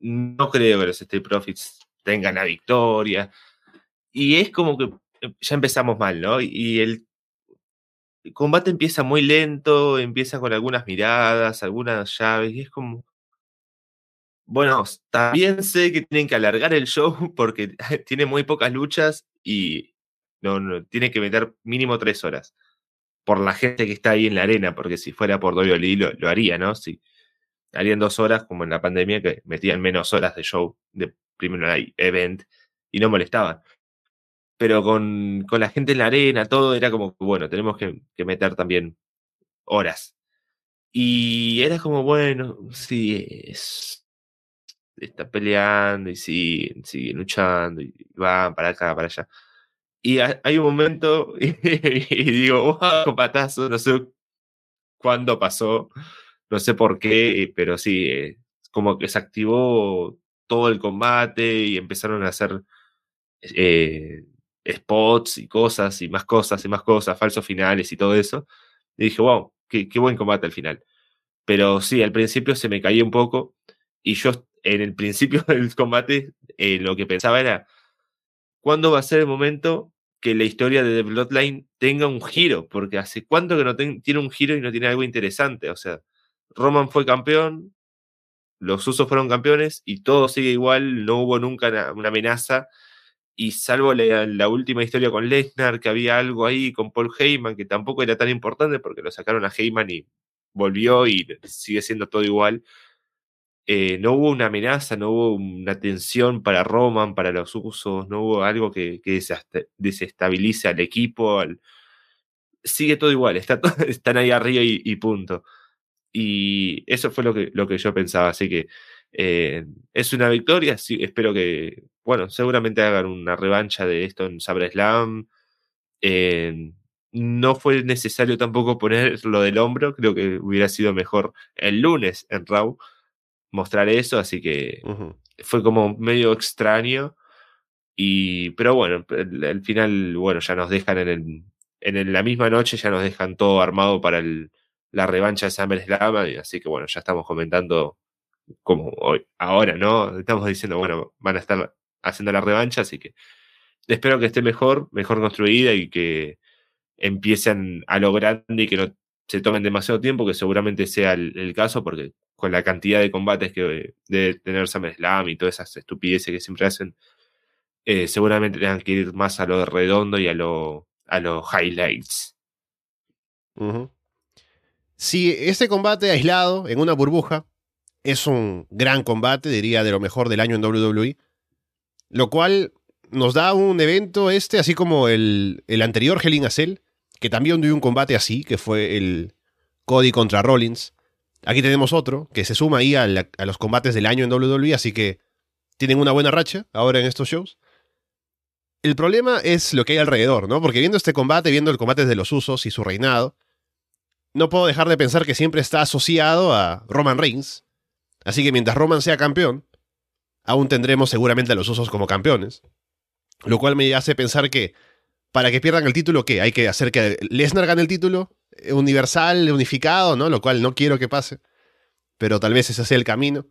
no creo que los State Profits tengan la victoria. Y es como que eh, ya empezamos mal, ¿no? Y el combate empieza muy lento, empieza con algunas miradas, algunas llaves, y es como. Bueno, también sé que tienen que alargar el show porque tiene muy pocas luchas y no, no, tiene que meter mínimo tres horas. Por la gente que está ahí en la arena, porque si fuera por WWE lo, lo haría, ¿no? Si harían dos horas, como en la pandemia, que metían menos horas de show de primero event y no molestaban pero con, con, la gente en la arena, todo era como, bueno, tenemos que, meter también horas. Y era como, bueno, sí, es, está peleando y siguen, siguen luchando y van para acá, para allá. Y hay un momento y, digo, wow, patazo, no sé cuándo pasó, no sé por qué, pero sí, eh, como que se activó todo el combate y empezaron a hacer eh, spots y cosas y más cosas y más cosas, falsos finales y todo eso. Y dije, wow, qué, buen combate al final. Pero sí, al principio se me caía un poco y yo en el principio del combate eh, lo que pensaba era, ¿cuándo va a ser el momento que la historia de The Bloodline tenga un giro? Porque hace cuánto que no tiene un giro y no tiene algo interesante. O sea, Roman fue campeón, los usos fueron campeones y todo sigue igual, no hubo nunca una amenaza y salvo la, última historia con Lesnar, que había algo ahí con Paul Heyman, que tampoco era tan importante porque lo sacaron a Heyman y volvió y sigue siendo todo igual. Eh, no hubo una amenaza, no hubo una tensión para Roman, para los usos, no hubo algo que, desestabilice al equipo. Sigue todo igual, está están ahí arriba y, punto. Y eso fue lo que, lo que yo pensaba, así que eh, es una victoria, sí, espero que, bueno, seguramente hagan una revancha de esto en SummerSlam. Eh, no fue necesario tampoco poner lo del hombro, creo que hubiera sido mejor el lunes en Raw mostrar eso, así que fue como medio extraño. Y, pero bueno, al final, bueno, ya nos dejan en, el, en la misma noche, ya nos dejan todo armado para el, la revancha de SummerSlam, así que bueno, ya estamos comentando como hoy, ahora, ¿no? Estamos diciendo, bueno, van a estar haciendo la revancha, así que espero que esté mejor, mejor construida y que empiecen a lo grande y que no se tomen demasiado tiempo, que seguramente sea el, caso, porque con la cantidad de combates que debe tener SummerSlam y todas esas estupideces que siempre hacen, eh, seguramente tengan que ir más a lo redondo y a lo a los highlights. Si este combate aislado en una burbuja es un gran combate, diría de lo mejor del año en WWE. Lo cual nos da un evento este, así como el, el anterior Hell in que también dio un combate así, que fue el Cody contra Rollins. Aquí tenemos otro, que se suma ahí a, a los combates del año en WWE, así que tienen una buena racha ahora en estos shows. El problema es lo que hay alrededor, ¿no? Porque viendo este combate, viendo el combate de los usos y su reinado, no puedo dejar de pensar que siempre está asociado a Roman Reigns, Así que mientras Roman sea campeón, aún tendremos seguramente a los usos como campeones. Lo cual me hace pensar que para que pierdan el título, ¿qué? Hay que hacer que Lesnar gane el título eh, universal, unificado, ¿no? Lo cual no quiero que pase. Pero tal vez ese sea el camino.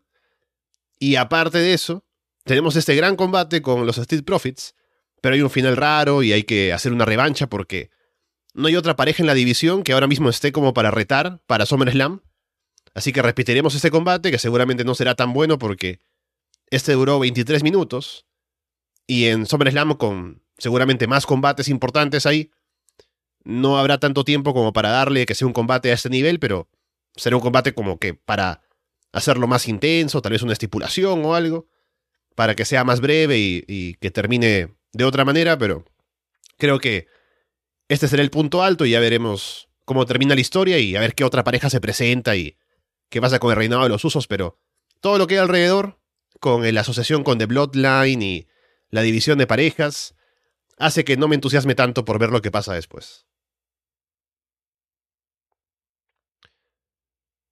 Y aparte de eso, tenemos este gran combate con los Street Profits, pero hay un final raro y hay que hacer una revancha porque no hay otra pareja en la división que ahora mismo esté como para retar para SummerSlam. Así que repetiremos este combate, que seguramente no será tan bueno porque este duró 23 minutos. Y en SummerSlam, con seguramente más combates importantes ahí, no habrá tanto tiempo como para darle que sea un combate a este nivel, pero será un combate como que para hacerlo más intenso, tal vez una estipulación o algo, para que sea más breve y, y que termine de otra manera, pero creo que este será el punto alto y ya veremos cómo termina la historia y a ver qué otra pareja se presenta y qué pasa con el reinado de los usos, pero todo lo que hay alrededor, con la asociación con The Bloodline y la división de parejas, hace que no me entusiasme tanto por ver lo que pasa después.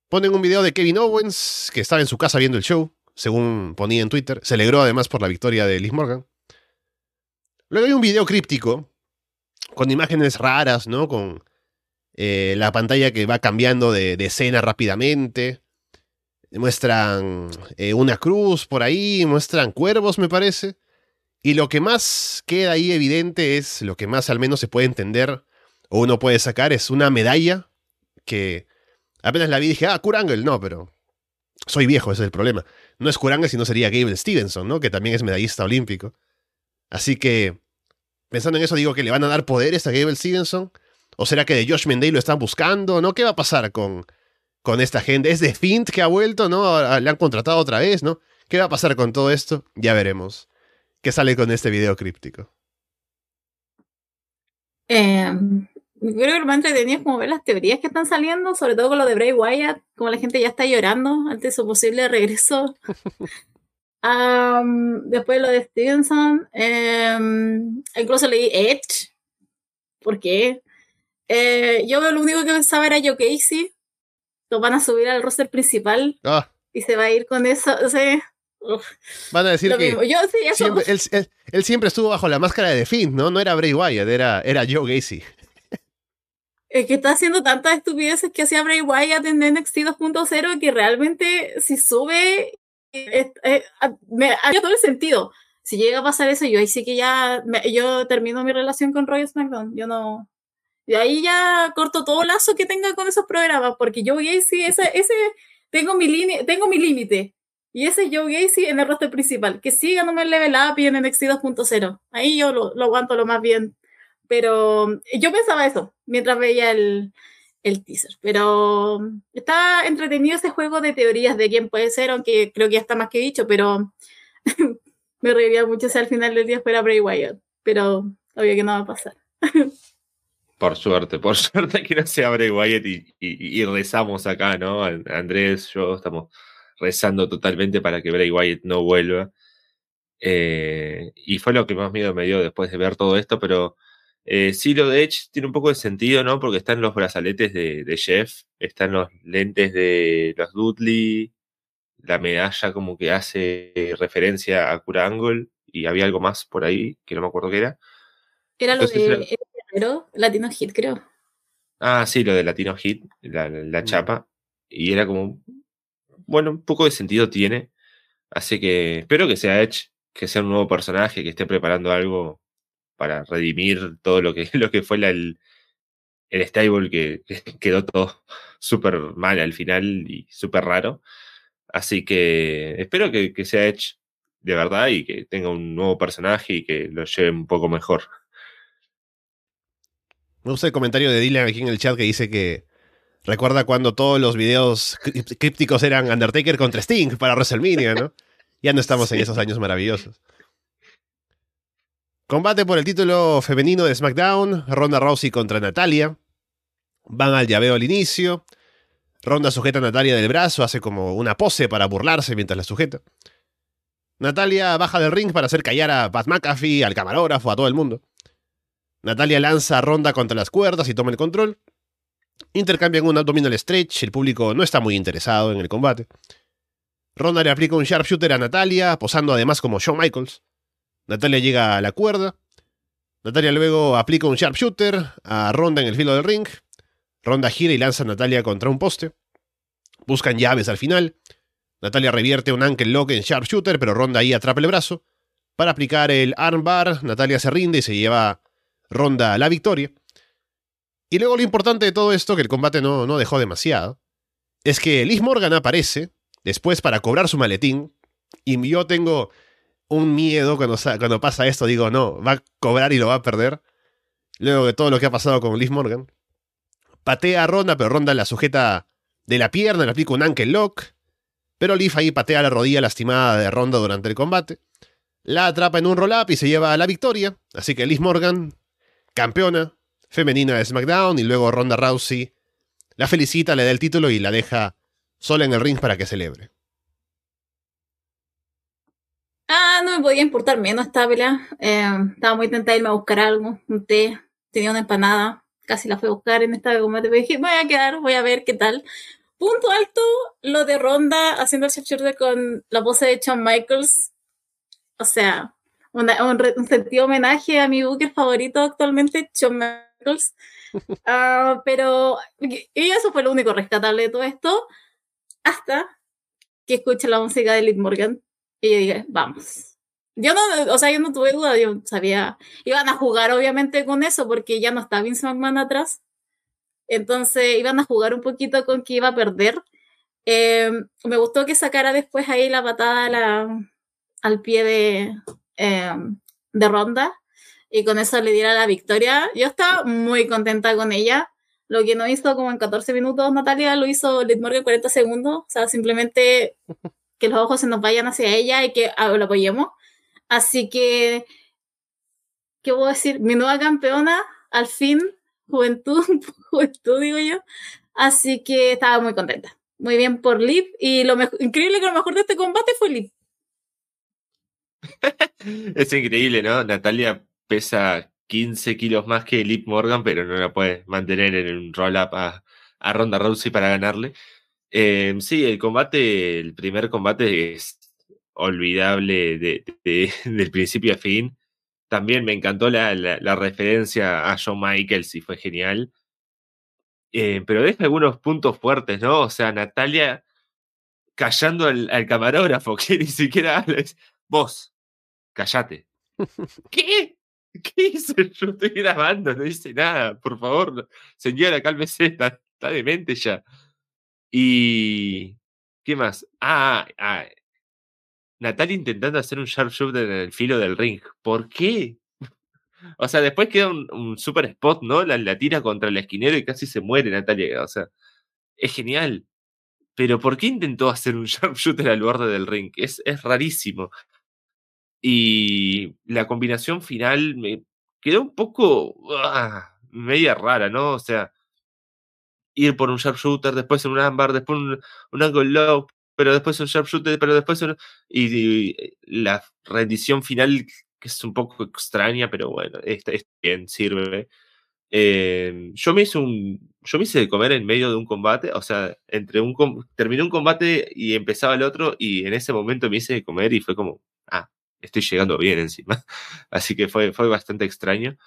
Ponen un video de Kevin Owens, que estaba en su casa viendo el show, según ponía en Twitter. Se alegró además por la victoria de Liz Morgan. Luego hay un video críptico con imágenes raras, ¿no? Con eh, la pantalla que va cambiando de, escena rápidamente. Muestran eh, una cruz por ahí, muestran cuervos, me parece. Y lo que más queda ahí evidente es, lo que más al menos se puede entender o uno puede sacar, es una medalla que apenas la vi dije, ah, Kurangel, no, pero soy viejo, ese es el problema. No es Kurangel, sino sería Gable Stevenson, ¿no? Que también es medallista olímpico. Así que, pensando en eso, digo que le van a dar poderes a Gable Stevenson. ¿O será que de Josh Mendey lo están buscando? ¿No? ¿Qué va a pasar con, con esta gente? ¿Es de Fint que ha vuelto, no? Le han contratado otra vez, ¿no? ¿Qué va a pasar con todo esto? Ya veremos. ¿Qué sale con este video críptico? Eh, creo que lo más entretenido es como ver las teorías que están saliendo, sobre todo con lo de Bray Wyatt, como la gente ya está llorando ante su posible regreso. um, después lo de Stevenson, um, incluso leí Edge. ¿Por qué? Eh, yo lo único que pensaba era Joe Casey. Lo van a subir al roster principal Ah, y se va a ir con eso. O sea, uf, van a decir que. Yo sí, siempre- él, él- él siempre estuvo bajo la máscara de Fiend, ¿no? No era Bray Wyatt, era, era Joe Gacy. Es que está haciendo tantas estupideces que hacía Bray Wyatt en NXT 2.0 que realmente si sube, eh, eh, a- me haría todo el sentido. Si llega a pasar eso, yo ahí sí que ya, me- yo termino mi relación con Roy SmackDown. Yo no... Y ahí ya corto todo lazo que tenga con esos programas, porque Joe Gacy, ese, ese, tengo mi línea, tengo mi límite. Y ese es Joe Gacy en el roster principal. Que siga no me level up y en NXT 2.0. Ahí yo lo, lo aguanto lo más bien pero eh, yo pensaba eso mientras veía el, el teaser. Pero está entretenido ese juego de teorías de quién puede ser, aunque creo que ya está más que dicho, pero me reiría mucho si al final del día fuera Bray Wyatt. Pero obvio que no va a pasar. Por suerte, por suerte que no se abre Wyatt y- y rezamos acá, ¿no? Andrés, yo estamos rezando totalmente para que Bray Wyatt no vuelva. Eh, y fue lo que más miedo me dio después de ver todo esto, pero eh, sí lo de Edge tiene un poco de sentido, ¿no? Porque están los brazaletes de, de Jeff, están los lentes de los Dudley, la medalla como que hace referencia a Kurangle y había algo más por ahí, que no me acuerdo qué era. Era lo Entonces de era- Latino Hit, creo. Ah, sí, lo de Latino Hit, la, la- la Mm. chapa. Y era como, bueno, un poco de sentido tiene. Así que espero que sea Edge, que sea un nuevo personaje, que esté preparando algo para redimir todo lo que, lo que fue el, el stable que, que quedó todo súper mal al final y súper raro. Así que espero que, que sea Edge de verdad y que tenga un nuevo personaje y que lo lleve un poco mejor. Me gusta el comentario de Dylan aquí en el chat que dice que recuerda cuando todos los videos crípticos eran Undertaker contra Sting para WrestleMania, ¿no? Ya no estamos en esos años maravillosos. Combate por el título femenino de SmackDown, Ronda Rousey contra Natalia. Van al llaveo al inicio. Ronda sujeta a Natalia del brazo, hace como una pose para burlarse mientras la sujeta. Natalia baja del ring para hacer callar a Pat McAfee, al camarógrafo, a todo el mundo. Natalia lanza a Ronda contra las cuerdas y toma el control. Intercambian un abdominal stretch, el público no está muy interesado en el combate. Ronda le aplica un sharpshooter a Natalia, posando además como Shawn Michaels. Natalia llega a la cuerda. Natalia luego aplica un sharpshooter a Ronda en el filo del ring. Ronda gira y lanza a Natalia contra un poste. Buscan llaves al final. Natalia revierte un ankle lock en sharpshooter, pero Ronda ahí atrapa el brazo. Para aplicar el armbar, Natalia se rinde y se lleva Ronda la victoria. Y luego lo importante de todo esto, que el combate no, no dejó demasiado, es que Liz Morgan aparece después para cobrar su maletín. Y yo tengo un miedo cuando, cuando pasa esto. Digo, no, va a cobrar y lo va a perder. Luego de todo lo que ha pasado con Liz Morgan. Patea a Ronda, pero Ronda la sujeta de la pierna, le aplica un ankle lock. Pero Liv ahí patea la rodilla lastimada de Ronda durante el combate. La atrapa en un roll-up y se lleva la victoria. Así que Liz Morgan, campeona femenina de SmackDown, y luego Ronda Rousey la felicita, le da el título y la deja sola en el ring para que celebre. Ah, no me podía importar menos esta pelea. Eh, estaba muy tentada de irme a buscar algo, un té, tenía una empanada, casi la fui a buscar en esta combate, pero dije, voy a quedar, voy a ver qué tal. Punto alto, lo de Ronda haciendo el sharpshooter con la pose de Shawn Michaels. O sea, un, sentido homenaje a mi booker favorito actualmente, Shawn Ah, pero y eso fue lo único rescatable de todo esto, hasta que escuché la música de Liv Morgan y yo dije, vamos. Yo no, o sea, yo no tuve duda, yo sabía, iban a jugar obviamente con eso porque ya no está Vince McMahon atrás. Entonces iban a jugar un poquito con que iba a perder. Eh, me gustó que sacara después ahí la patada la, al pie de, eh, de ronda y con eso le diera la victoria. Yo estaba muy contenta con ella. Lo que no hizo como en 14 minutos Natalia lo hizo Liv Morgan en 40 segundos. O sea, simplemente que los ojos se nos vayan hacia ella y que ah, lo apoyemos. Así que, ¿qué puedo decir? Mi nueva campeona, al fin, juventud, juventud digo yo. Así que estaba muy contenta. Muy bien por Liv. Y lo increíble que lo mejor de este combate fue Liv. es increíble, ¿no? Natalia pesa 15 kilos más que Liv Morgan, pero no la puede mantener en un roll-up a, Ronda Rousey para ganarle. Em, sí, el combate, el primer combate es olvidable de, del principio a fin. También me encantó la, la, referencia a Shawn Michaels y fue genial. Eh, pero deja algunos puntos fuertes, ¿no? O sea, Natalia callando al, al camarógrafo, que ni siquiera habla. Vos, callate. ¿Qué? ¿Qué hice? Yo estoy grabando, no hice nada. Por favor, señora, cálmese, está, está demente ya. Y. ¿Qué más? Ah, ah, Natalia intentando hacer un sharpshooter en el filo del ring. ¿Por qué? O sea, después queda un, super spot, ¿no? La, la, tira contra el esquinero y casi se muere Natalia. O sea, es genial. Pero ¿por qué intentó hacer un sharpshooter al borde del ring? Es, es rarísimo. Y la combinación final me quedó un poco ah, media rara, ¿no? O sea, ir por un sharpshooter, después en un ámbar, después un, un angle low, pero después un sharpshooter, pero después un, y, eh, la rendición final que es un poco extraña, pero bueno, está, bien, sirve. Eh, yo me hice un, yo me hice de comer en medio de un combate, o sea, entre un terminé un combate y empezaba el otro y en ese momento me hice de comer y fue como, ah, estoy llegando bien encima. Así que fue, fue bastante extraño.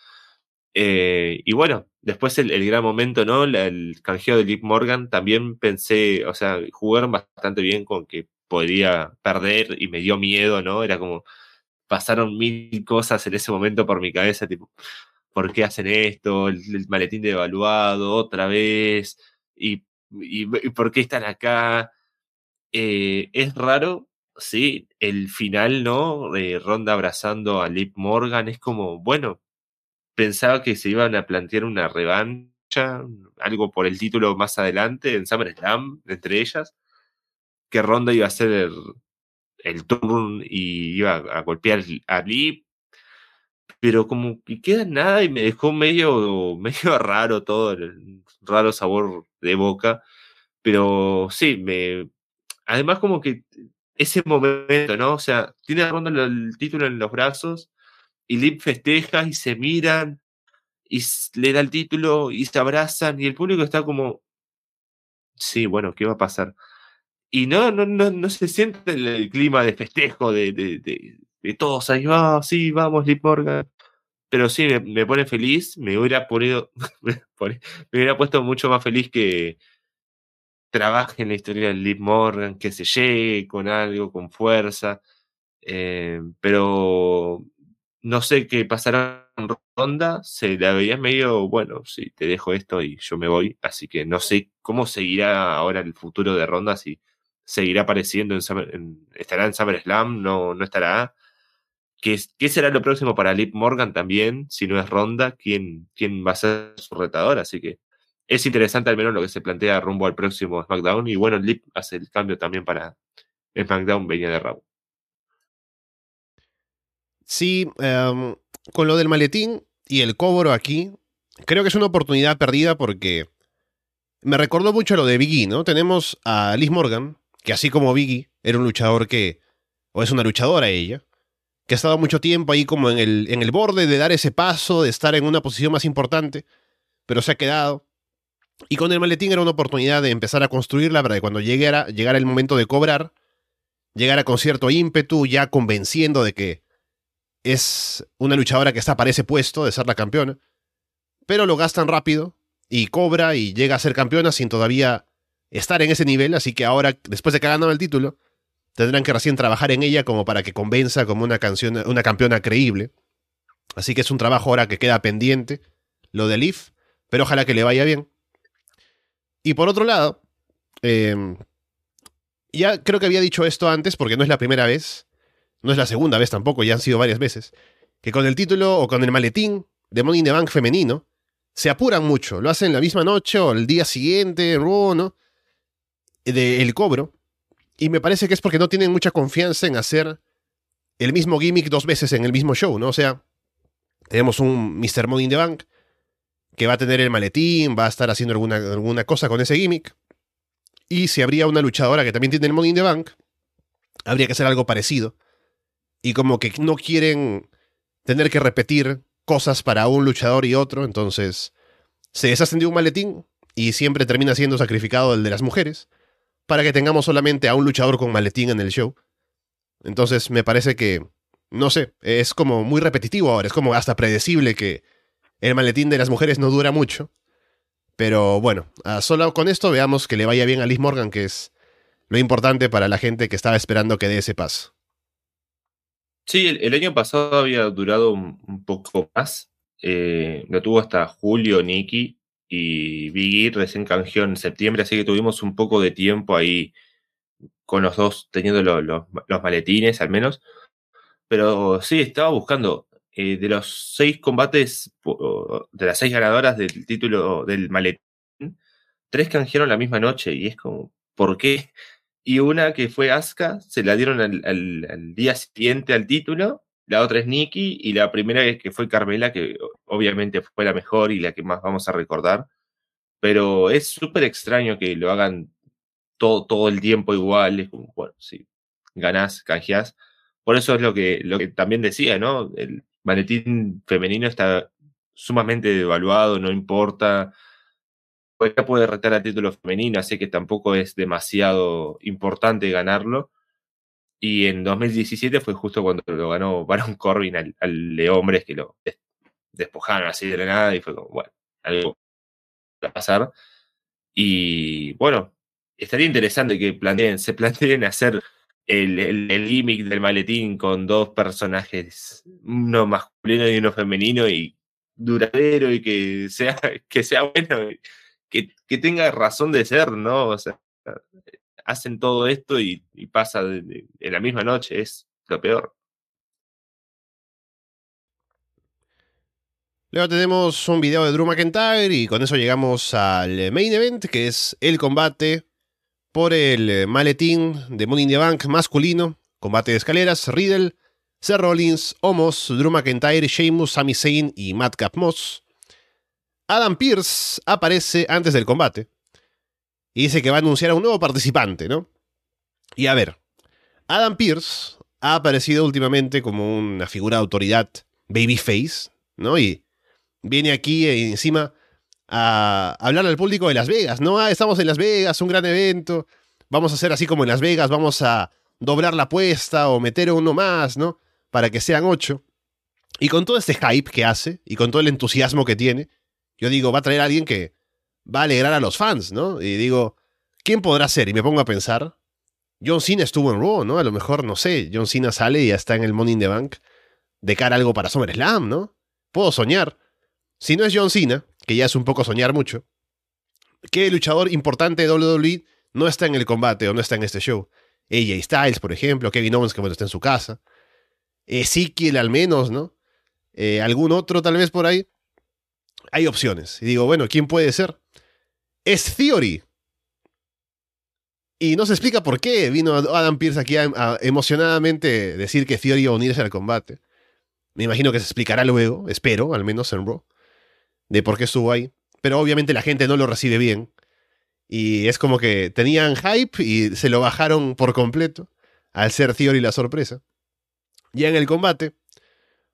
Eh, y bueno, después el, gran momento, ¿no? el canjeo de Liv Morgan, también pensé, o sea, jugaron bastante bien con que podría perder y me dio miedo, ¿no? Era como, pasaron mil cosas en ese momento por mi cabeza, tipo, ¿por qué hacen esto? El, maletín devaluado otra vez, y, y, por qué están acá. Eh, es raro sí, el final, ¿no? Ronda abrazando a Liv Morgan es como, bueno, pensaba que se iban a plantear una revancha, algo por el título más adelante en SummerSlam, entre ellas, que Ronda iba a hacer el, el turn y iba a golpear a Liv, pero como que queda nada y me dejó medio, medio raro todo, raro sabor de boca, pero sí, me... Además como que ese momento, ¿no? O sea, tiene Ronda el título en los brazos y Lip festeja y se miran y le da el título y se abrazan y el público está como, sí, bueno, ¿qué va a pasar? Y no, no, no, no se siente el, clima de festejo de, de, de, todos ahí, va, sí, vamos, Lip Morgan. Pero sí, me, me pone feliz, me hubiera ponido, me hubiera puesto mucho más feliz que, trabaje en la historia de Liv Morgan, que se llegue con algo, con fuerza. Eh, pero no sé qué pasará en Ronda. Se la veía medio, bueno, si te dejo esto y yo me voy. Así que no sé cómo seguirá ahora el futuro de Ronda, si seguirá apareciendo en, estará en SummerSlam, no, no estará. ¿Qué, ¿Qué, será lo próximo para Liv Morgan también? Si no es Ronda, ¿quién, quién va a ser su retador? Así que es interesante al menos lo que se plantea rumbo al próximo SmackDown. Y bueno, Lip hace el cambio también para SmackDown, venía de Raw. Sí, em, con lo del maletín y el cobro aquí, creo que es una oportunidad perdida porque me recordó mucho lo de Biggie, ¿no? Tenemos a Liz Morgan, que así como Biggie, era un luchador que, o es una luchadora ella, que ha estado mucho tiempo ahí como en el, en el borde de dar ese paso, de estar en una posición más importante, pero se ha quedado. Y con el maletín era una oportunidad de empezar a construirla para que cuando llegara, el momento de cobrar, llegara con cierto ímpetu, ya convenciendo de que es una luchadora que está para ese puesto de ser la campeona, pero lo gastan rápido y cobra y llega a ser campeona sin todavía estar en ese nivel, así que ahora, después de que ha ganado el título, tendrán que recién trabajar en ella como para que convenza como una, canción, una campeona creíble. Así que es un trabajo ahora que queda pendiente, lo de Leaf, pero ojalá que le vaya bien. Y por otro lado, em, ya creo que había dicho esto antes, porque no es la primera vez, no es la segunda vez tampoco, ya han sido varias veces, que con el título o con el maletín de Money in the Bank femenino, se apuran mucho, lo hacen la misma noche o el día siguiente, ¿no? De el cobro. Y me parece que es porque no tienen mucha confianza en hacer el mismo gimmick dos veces en el mismo show, ¿no? O sea, tenemos un Mr. Money in the Bank que va a tener el maletín, va a estar haciendo alguna, alguna cosa con ese gimmick. Y si habría una luchadora que también tiene el Money in the Bank, habría que hacer algo parecido. Y como que no quieren tener que repetir cosas para un luchador y otro, entonces se deshacen de un maletín y siempre termina siendo sacrificado el de las mujeres, para que tengamos solamente a un luchador con maletín en el show. Entonces me parece que, no sé, es como muy repetitivo ahora, es como hasta predecible que el maletín de las mujeres no dura mucho. Pero bueno, solo con esto veamos que le vaya bien a Liz Morgan, que es lo importante para la gente que estaba esperando que dé ese paso. Sí, el, año pasado había durado un, poco más. Eh, lo tuvo hasta julio Nicky y Biggie recién canjeó en septiembre, así que tuvimos un poco de tiempo ahí con los dos teniendo los maletines al menos. Pero sí, estaba buscando eh, de los seis combates, de las seis ganadoras del título del maletín, tres canjearon la misma noche y es como, ¿por qué? Y una que fue Asuka, se la dieron al, día siguiente al título, la otra es Nikki y la primera que fue Carmela, que obviamente fue la mejor y la que más vamos a recordar. Pero es súper extraño que lo hagan todo, todo el tiempo igual. Es como, bueno, sí, ganás, canjeás. Por eso es lo que, lo que también decía, ¿no? Maletín femenino está sumamente devaluado, no importa. Ya puede retar al título femenino, así que tampoco es demasiado importante ganarlo. Y en 2017 fue justo cuando lo ganó Baron Corbin al, de hombres que lo despojaron así de la nada y fue como, bueno, algo va a pasar. Y bueno, estaría interesante que planteen, se planteen hacer el, el, gimmick del maletín con dos personajes, uno masculino y uno femenino, y duradero y que sea, que sea bueno, que, que tenga razón de ser, ¿no? O sea, hacen todo esto y, pasa en la misma noche, es lo peor. Luego tenemos un video de Drew McIntyre y con eso llegamos al main event, que es el combate por el eh, maletín de Money in Bank masculino, combate de escaleras, Riddle, Seth Rollins, Omos, Drew McIntyre, Sheamus, Sami Zayn y Madcap Moss. Adam Pierce aparece antes del combate y dice que va a anunciar a un nuevo participante, ¿no? Y a ver, Adam Pierce ha aparecido últimamente como una figura de autoridad babyface, ¿no? Y viene aquí encima a hablar al público de Las Vegas, ¿no? Ah, estamos en Las Vegas, un gran evento, vamos a hacer así como en Las Vegas, vamos a doblar la apuesta o meter uno más, ¿no? Para que sean ocho. Y con todo este hype que hace y con todo el entusiasmo que tiene, yo digo, va a traer a alguien que va a alegrar a los fans, ¿no? Y digo, ¿quién podrá ser? Y me pongo a pensar, John Cena estuvo en Raw, ¿no? A lo mejor, no sé, John Cena sale y ya está en el Money in the Bank de cara a algo para SummerSlam, ¿no? Puedo soñar. Si no es John Cena, que ya es un poco soñar mucho, ¿qué luchador importante de WWE no está en el combate o no está en este show? AJ Styles, por ejemplo, Kevin Owens, que bueno, está en su casa. Ezekiel al menos, ¿no? Eh, algún otro tal vez por ahí. Hay opciones. Y digo, bueno, ¿quién puede ser? Es Theory. Y no se explica por qué vino Adam Pierce aquí a, emocionadamente decir que Theory iba a unirse al combate. Me imagino que se explicará luego, espero, al menos en Raw de por qué estuvo ahí. Pero obviamente la gente no lo recibe bien. Y es como que tenían hype y se lo bajaron por completo al ser Theory la sorpresa. Ya en el combate,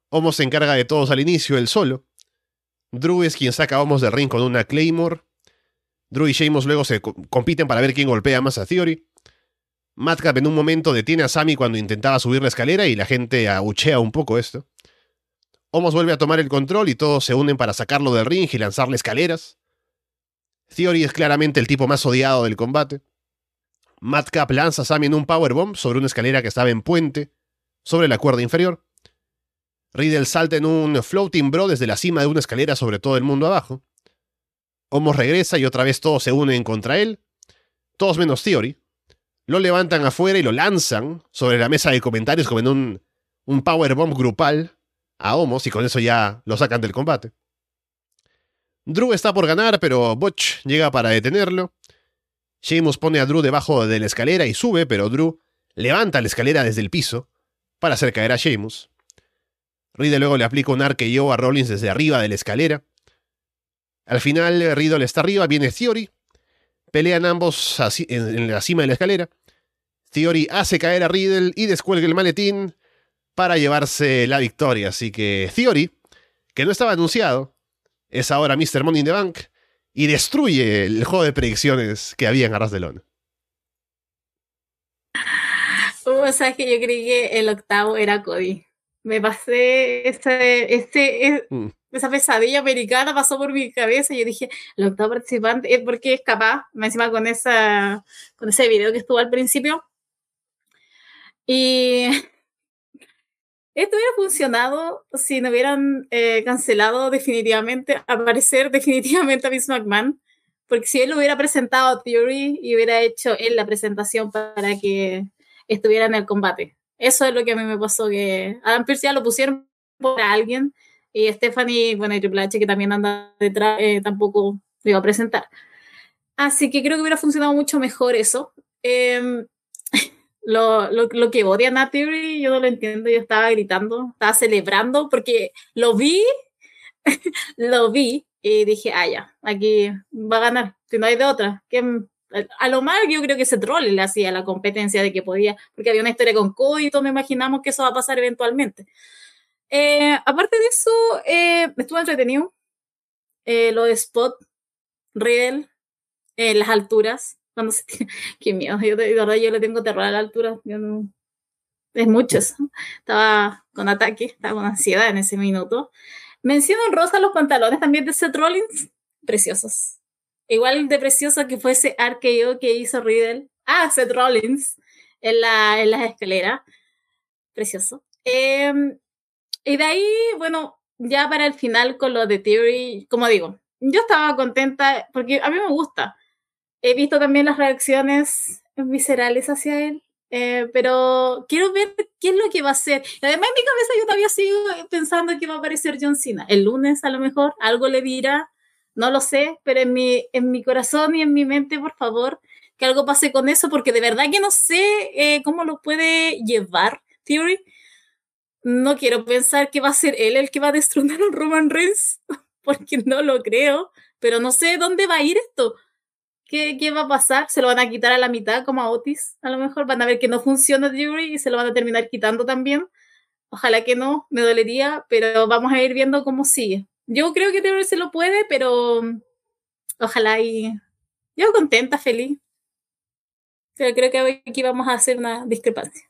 Homos se encarga de todos al inicio, él solo. Drew es quien saca a Homos del ring con una Claymore. Drew y Sheamus luego se compiten para ver quién golpea más a Theory. Madcap en un momento detiene a Sammy cuando intentaba subir la escalera y la gente abuchea un poco esto. Homos vuelve a tomar el control y todos se unen para sacarlo del ring y lanzarle escaleras. Theory es claramente el tipo más odiado del combate. Madcap lanza a Sammy en un powerbomb sobre una escalera que estaba en puente, sobre la cuerda inferior. Riddle salta en un floating bro desde la cima de una escalera sobre todo el mundo abajo. Homos regresa y otra vez todos se unen contra él. Todos menos Theory. Lo levantan afuera y lo lanzan sobre la mesa de comentarios como en un, un powerbomb grupal a Homos y con eso ya lo sacan del combate. Drew está por ganar, pero Butch llega para detenerlo. Sheamus pone a Drew debajo de la escalera y sube, pero Drew levanta la escalera desde el piso para hacer caer a Sheamus. Riddle luego le aplica un arqueo a Rollins desde arriba de la escalera. Al final, Riddle está arriba, viene Theory. Pelean ambos en la cima de la escalera. Theory hace caer a Riddle y descuelga el maletín para llevarse la victoria. Así que Theory, que no estaba anunciado, es ahora Mr. Money in the Bank y destruye el juego de predicciones que había en Arras de Lona. Uh, sabes que yo creí que el octavo era Cody. Me pasé ese, ese, mm. esa pesadilla americana pasó por mi cabeza y yo dije, el octavo participante es porque es capaz, encima con esa con ese video que estuvo al principio. Y esto hubiera funcionado si no hubieran eh, cancelado definitivamente, aparecer definitivamente a Vince McMahon, porque si él hubiera presentado a Theory y hubiera hecho él la presentación para que estuviera en el combate. Eso es lo que a mí me pasó, que Adam Pearce ya lo pusieron por alguien y Stephanie, bueno, y Triple H que también anda detrás, eh, tampoco lo iba a presentar. Así que creo que hubiera funcionado mucho mejor eso. Eh, lo, lo, lo, que odian a Theory, yo no lo entiendo, yo estaba gritando, estaba celebrando porque lo vi, lo vi y dije, ah, ya, aquí va a ganar, si no hay de otra. Que, a lo mal yo creo que ese troll le hacía la competencia de que podía, porque había una historia con Cody y todos me imaginamos que eso va a pasar eventualmente. Eh, aparte de eso, eh, estuvo entretenido. Eh, lo de Spot, Riddle, eh, las alturas, cuando se Qué miedo, yo de verdad yo le tengo terror a la altura. Yo no... Es mucho eso. Estaba con ataque, estaba con ansiedad en ese minuto. Menciono en rosa los pantalones también de Seth Rollins. Preciosos. Igual de precioso que fue ese arqueo que hizo Riddle. Ah, Seth Rollins en la, en las escaleras. Precioso. Em, y de ahí, bueno, ya para el final con lo de Theory, como digo, yo estaba contenta porque a mí me gusta he visto también las reacciones viscerales hacia él, eh, pero quiero ver qué es lo que va a hacer. además en mi cabeza yo todavía sigo pensando que va a aparecer John Cena. El lunes a lo mejor algo le dirá, no lo sé, pero en mi, en mi corazón y en mi mente, por favor, que algo pase con eso, porque de verdad que no sé eh, cómo lo puede llevar Theory. No quiero pensar que va a ser él el que va a destronar a Roman Reigns, porque no lo creo, pero no sé dónde va a ir esto ¿Qué, va a pasar? ¿Se lo van a quitar a la mitad como a Otis? A lo mejor van a ver que no funciona Theory y se lo van a terminar quitando también. Ojalá que no, me dolería, pero vamos a ir viendo cómo sigue. Yo creo que Theory se lo puede, pero ojalá y yo contenta, feliz. Pero creo que aquí vamos a hacer una discrepancia.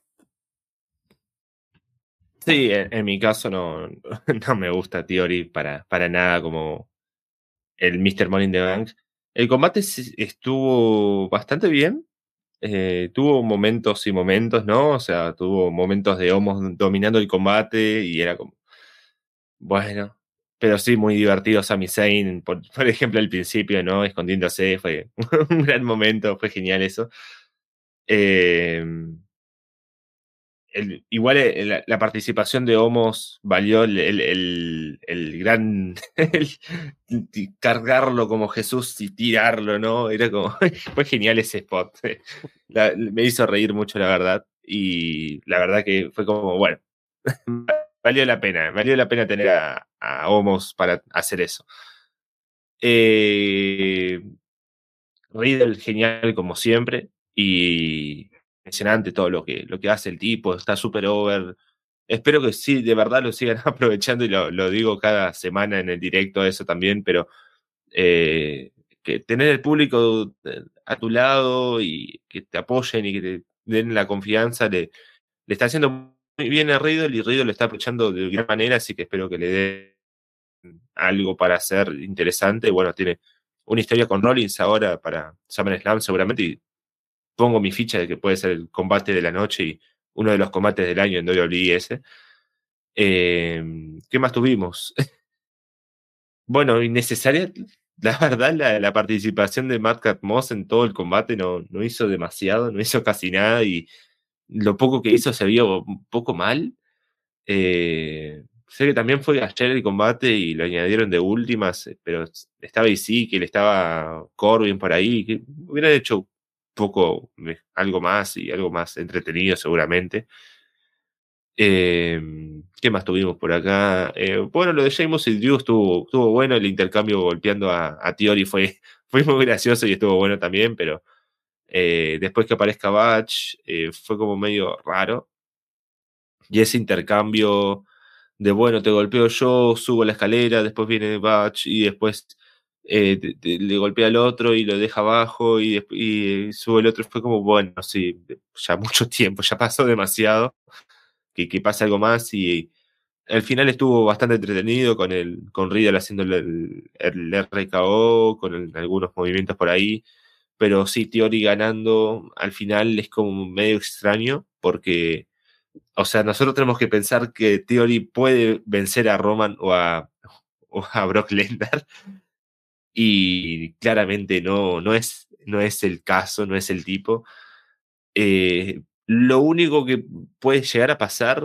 Sí, en, mi caso no, no me gusta Theory para, para nada como el Mr. In the Bank. El combate estuvo bastante bien. Eh, tuvo momentos y momentos, ¿no? O sea, tuvo momentos de Homos dominando el combate y era como. Bueno. Pero sí, muy divertido Sami Zayn, por, por ejemplo, al principio, ¿no? Escondiéndose, fue un gran momento, fue genial eso. Eh, igual eh, la, participación de Homos valió el, el, gran cargarlo como Jesús y tirarlo, ¿no? Era como, fue genial ese spot. me hizo reír mucho, la verdad. Y la verdad que fue como, bueno, valió la pena, valió la pena tener a, Homos para hacer eso. Eh, Riddle, genial como siempre. Y impresionante todo lo que, lo que hace el tipo, está súper over. Espero que sí, de verdad lo sigan aprovechando y lo, lo, digo cada semana en el directo eso también, pero eh, que tener el público eh, a tu lado y que te apoyen y que te den la confianza le, está haciendo muy bien a Riddle y Riddle lo está aprovechando de gran manera, así que espero que le dé algo para hacer interesante. Bueno, tiene una historia con Rollins ahora para SummerSlam seguramente pongo mi ficha de que puede ser el combate de la noche y uno de los combates del año en WWE ese. Eh, ¿Qué más tuvimos? bueno, innecesaria, la verdad, la, participación de Matt Moss en todo el combate no, no hizo demasiado, no hizo casi nada y lo poco que hizo se vio un poco mal. Eh, sé que también fue ayer el combate y lo añadieron de últimas, pero estaba sí que le estaba Corbin por ahí, que hubieran hecho poco, algo más y algo más entretenido seguramente. Eh, ¿Qué más tuvimos por acá? Eh, bueno, lo de James y Drew estuvo, estuvo bueno, el intercambio golpeando a, a Theory fue, fue muy gracioso y estuvo bueno también, pero eh, después que aparezca Batch eh, fue como medio raro. Y ese intercambio de, bueno, te golpeo yo, subo la escalera, después viene Batch y después eh, le golpea al otro y lo deja abajo y, y sube el otro. Fue como, bueno, sí, ya mucho tiempo, ya pasó demasiado. Que, que pase algo más y al final estuvo bastante entretenido con el con Riddle haciendo el, RKO, con algunos movimientos por ahí. Pero sí, Theory ganando al final es como medio extraño porque, o sea, nosotros tenemos que pensar que Theory puede vencer a Roman o a, o a Brock Lesnar y claramente no, no, es, no es el caso, no es el tipo. Eh, lo único que puede llegar a pasar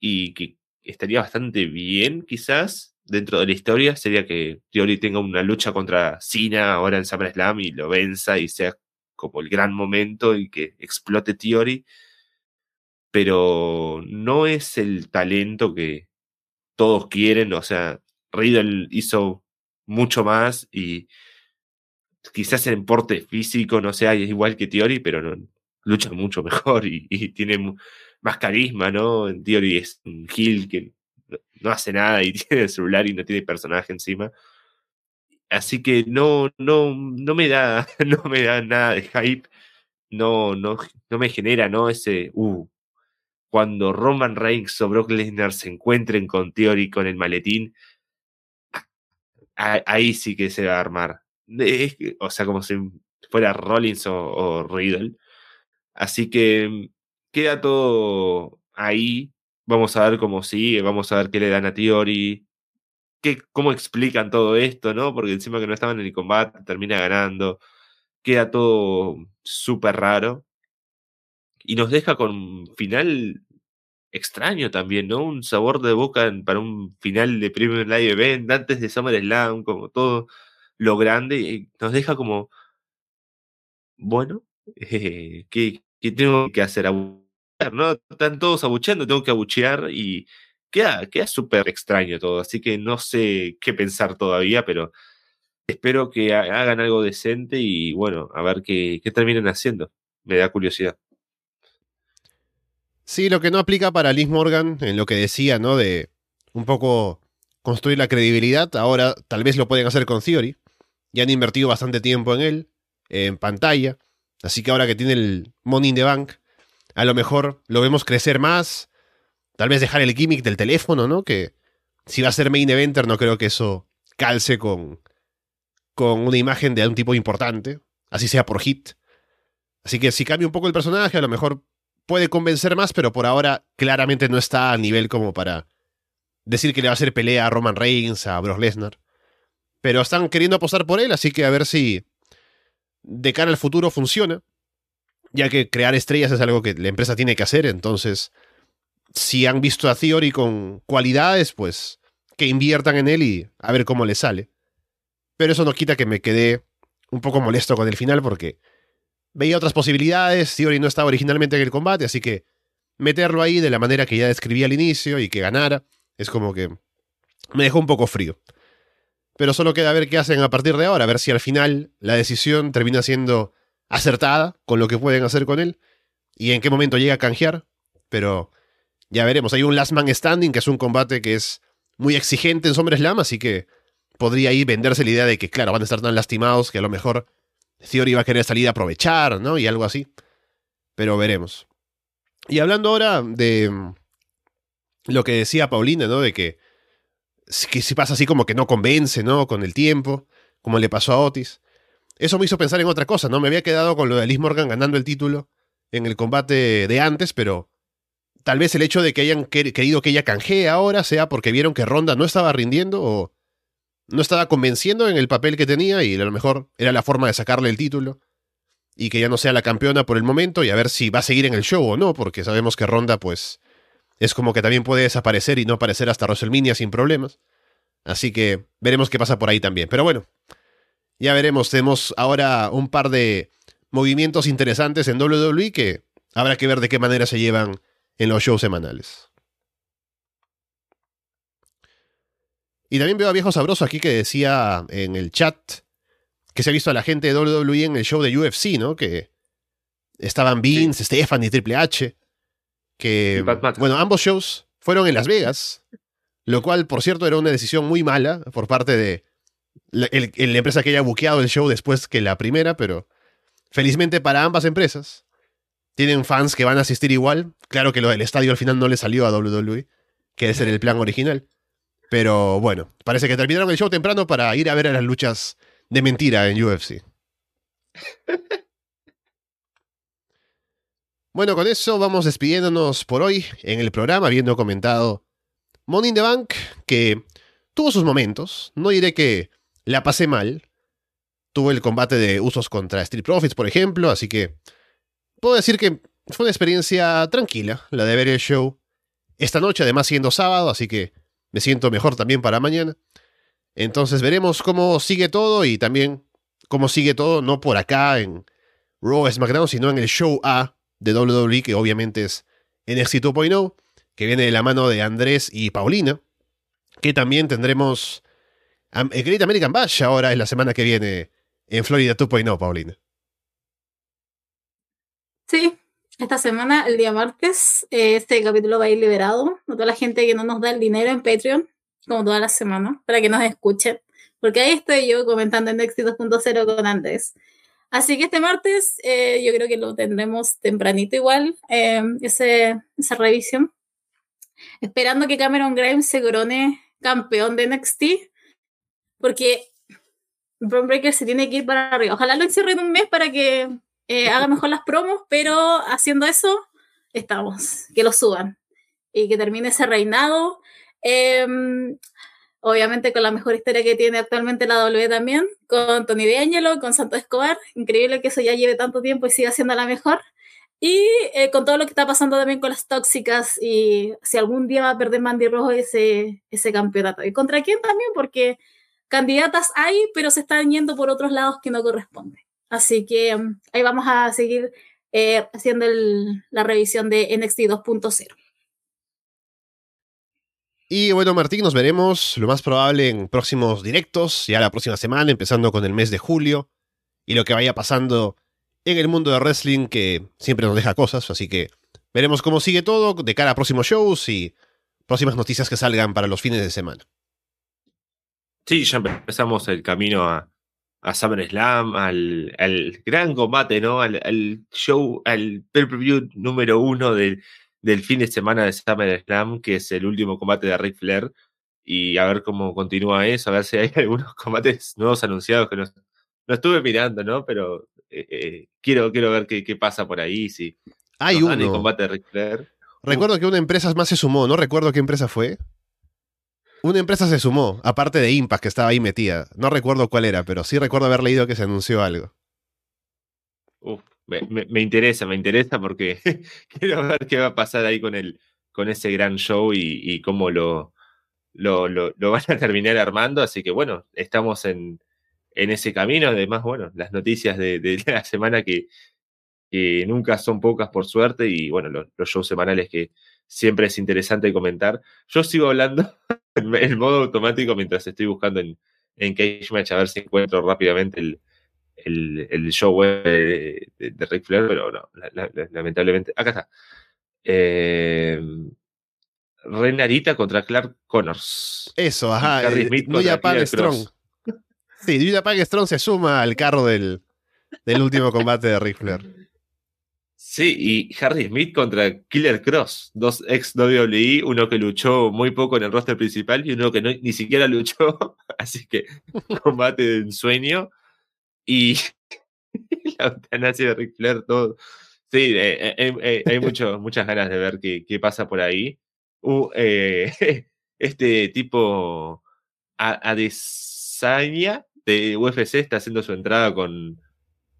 y que estaría bastante bien quizás dentro de la historia sería que Theory tenga una lucha contra Cena ahora en SummerSlam y lo venza y sea como el gran momento y que explote Theory pero no es el talento que todos quieren, o sea, Riddle hizo mucho más y quizás en porte físico no sea igual que Theory, pero no, lucha mucho mejor y, tiene más carisma, ¿no? En Theory es un heel que no- hace nada y tiene el celular y no tiene personaje encima. Así que no, no, no me da, no me da nada de hype, no, no, no me genera, ¿no? Ese, uh, cuando Roman Reigns o Brock Lesnar se encuentren con Theory con el maletín, ahí sí que se va a armar. O sea, como si fuera Rollins o, Riddle. Así que mm, queda todo ahí. Vamos a ver cómo sigue, vamos a ver qué le dan a Theory, qué, cómo explican todo esto, ¿no? Porque encima que no estaban en el combate, termina ganando. Queda todo súper raro. Y nos deja con final extraño también, ¿no? Un sabor de boca para un final de Premium Live Event, antes de SummerSlam, como todo lo grande, y nos deja como, bueno, eh, ¿qué, qué tengo que hacer? Abuchear, ¿no? Están todos abucheando, tengo que abuchear y queda, queda súper extraño todo, así que no sé qué pensar todavía, pero espero que ha- hagan algo decente y bueno, a ver qué, qué terminan haciendo. Me da curiosidad. Sí, lo que no aplica para Liz Morgan en lo que decía, ¿no? De un poco construir la credibilidad. Ahora tal vez lo pueden hacer con Theory. Ya han invertido bastante tiempo en él, en pantalla. Así que ahora que tiene el Money in the Bank, a lo mejor lo vemos crecer más. Tal vez dejar el gimmick del teléfono, ¿no? Que si va a ser main eventer, no creo que eso calce con, con una imagen de un tipo importante. Así sea por hit. Así que si cambia un poco el personaje, a lo mejor puede convencer más, pero por ahora claramente no está a nivel como para decir que le va a hacer pelea a Roman Reigns, a Brock Lesnar. Pero están queriendo apostar por él, así que a ver si de cara al futuro funciona. Ya que crear estrellas es algo que la empresa tiene que hacer, entonces si han visto a Theory con cualidades, pues que inviertan en él y a ver cómo le sale. Pero eso no quita que me quedé un poco molesto con el final porque veía otras posibilidades, Theory no estaba originalmente en el combate, así que meterlo ahí de la manera que ya describí al inicio y que ganara, es como que me dejó un poco frío. Pero solo queda ver qué hacen a partir de ahora, a ver si al final la decisión termina siendo acertada con lo que pueden hacer con él y en qué momento llega a canjear, pero ya veremos. Hay un Last Man Standing, que es un combate que es muy exigente en SummerSlam, así que podría ahí venderse la idea de que, claro, van a estar tan lastimados que a lo mejor Theory va a querer salir a aprovechar, ¿no? Y algo así. Pero veremos. Y hablando ahora de mm, lo que decía Paulina, ¿no? De que, que si pasa así como que no convence, ¿no? Con el tiempo, como le pasó a Otis. Eso me hizo pensar en otra cosa, ¿no? Me había quedado con lo de Liz Morgan ganando el título en el combate de antes, pero tal vez el hecho de que hayan querido que ella canjee ahora sea porque vieron que Ronda no estaba rindiendo o no estaba convenciendo en el papel que tenía y a lo mejor era la forma de sacarle el título y que ya no sea la campeona por el momento y a ver si va a seguir en el show o no, porque sabemos que Ronda pues es como que también puede desaparecer y no aparecer hasta WrestleMania sin problemas. Así que veremos qué pasa por ahí también. Pero bueno, ya veremos. Tenemos ahora un par de movimientos interesantes en WWE que habrá que ver de qué manera se llevan en los shows semanales. Y también veo a Viejo Sabroso aquí que decía en el chat que se ha visto a la gente de WWE en el show de UFC, ¿no? Que estaban Vince, Stefan y Triple H. Que, bueno, ambos shows fueron en Las Vegas, lo cual, por cierto, era una decisión muy mala por parte de la, empresa que haya buqueado el show después que la primera, pero felizmente para ambas empresas tienen fans que van a asistir igual. Claro que lo del estadio al final no le salió a WWE, que ese era el plan original. Pero bueno, parece que terminaron el show temprano para ir a ver a las luchas de mentira en UFC. bueno, con eso vamos despidiéndonos por hoy en el programa, habiendo comentado Money in the Bank, que tuvo sus momentos. No diré que la pasé mal. Tuvo el combate de usos contra Street Profits, por ejemplo, así que puedo decir que fue una experiencia tranquila la de ver el show. Esta noche, además, siendo sábado, así que me siento mejor también para mañana. Entonces veremos cómo sigue todo y también cómo sigue todo, no por acá en Raw SmackDown, sino en el Show A de WWE, que obviamente es NXT 2.0, que viene de la mano de Andrés y Paulina, que también tendremos Great American Bash ahora en la semana que viene en Florida 2.0, Paulina. Sí, esta semana, el día martes, este capítulo va a ir liberado. A toda la gente que no nos da el dinero en Patreon, como toda la semana, para que nos escuchen. Porque ahí estoy yo comentando en Nexi 2.0 con Andrés. Así que este martes eh, yo creo que lo tendremos tempranito igual, eh, esa revisión. Esperando que Cameron Grimes se corone campeón de NXT. Porque Braun Breaker se tiene que ir para arriba. Ojalá lo encierre en un mes para que eh, haga mejor las promos, pero haciendo eso, estamos. Que lo suban. Y que termine ese reinado. Em, obviamente con la mejor historia que tiene actualmente la W también, con Tony D'Angelo, con Santo Escobar. Increíble que eso ya lleve tanto tiempo y siga siendo la mejor. Y eh, con todo lo que está pasando también con las tóxicas y si algún día va a perder Mandy Rojo ese, ese campeonato. ¿Y contra quién también? Porque candidatas hay, pero se están yendo por otros lados que no corresponden. Así que em, ahí vamos a seguir eh, haciendo la revisión de NXT 2.0. Y bueno, Martín, nos veremos lo más probable en próximos directos, ya la próxima semana, empezando con el mes de julio, y lo que vaya pasando en el mundo de wrestling, que siempre nos deja cosas, así que veremos cómo sigue todo de cara a próximos shows y próximas noticias que salgan para los fines de semana. Sí, ya empezamos el camino a, a SummerSlam, al, al gran combate, ¿no? Al, show, al pay-per-view número uno del del fin de semana de SummerSlam, que es el último combate de Ric Flair, y a ver cómo continúa eso, a ver si hay algunos combates nuevos anunciados que no, no estuve mirando, ¿no? Pero eh, eh, quiero, quiero ver qué, qué, pasa por ahí, si hay un combate de Ric Flair. Recuerdo que una empresa más se sumó, no recuerdo qué empresa fue. Una empresa se sumó, aparte de Impact, que estaba ahí metida. No recuerdo cuál era, pero sí recuerdo haber leído que se anunció algo. Uf, me, interesa, me interesa porque quiero ver qué va a pasar ahí con, el, con ese gran show y, cómo lo, lo, lo, van a terminar armando. Así que bueno, estamos en, en ese camino. Además, bueno, las noticias de, la semana que, que, nunca son pocas por suerte y bueno, los, shows semanales que siempre es interesante comentar. Yo sigo hablando en, modo automático mientras estoy buscando en, en Cage Match a ver si encuentro rápidamente el, el, el show web de, de, Ric Flair, pero no, lamentablemente. Acá está. Eh, Renarita contra Clark Connors. Eso, ajá. Luya Pag Strong. Sí, Luya Pag Strong se suma al carro del, del último combate de Ric Flair. Sí, y Hardy Smith contra Killer Cross, dos ex WWE, uno que luchó muy poco en el roster principal y uno que no, ni siquiera luchó, así que combate de ensueño. Y la eutanasia de Ric Flair, todo. Sí, eh, eh, eh, hay mucho, muchas ganas de ver qué, qué pasa por ahí. Uh, este tipo Adesanya de UFC está haciendo su entrada con,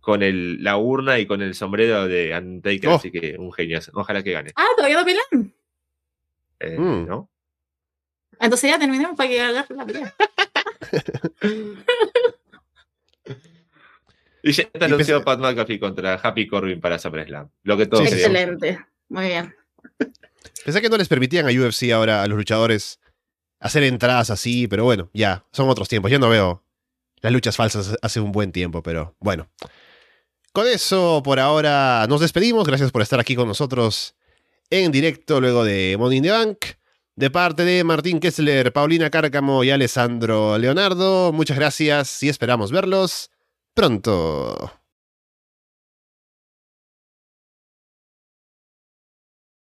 con el, la urna y con el sombrero de Undertaker, Oh. así que un genio. Ojalá que gane. Ah, todavía no pelean. Eh, Mm. ¿no? Entonces ya terminemos para que agarre la pelea. Y ya está anunciado Pat McAfee contra Happy Corbin para SummerSlam. Lo que todos Sí. Excelente. Muy bien. Pensé que no les permitían a UFC ahora, a los luchadores, hacer entradas así, pero bueno, ya, son otros tiempos. Yo no veo las luchas falsas hace un buen tiempo, pero bueno. Con eso, por ahora, nos despedimos. Gracias por estar aquí con nosotros en directo luego de Money Bank. De parte de Martín Kessler, Paulina Cárcamo y Alessandro Leonardo, muchas gracias y esperamos verlos pronto.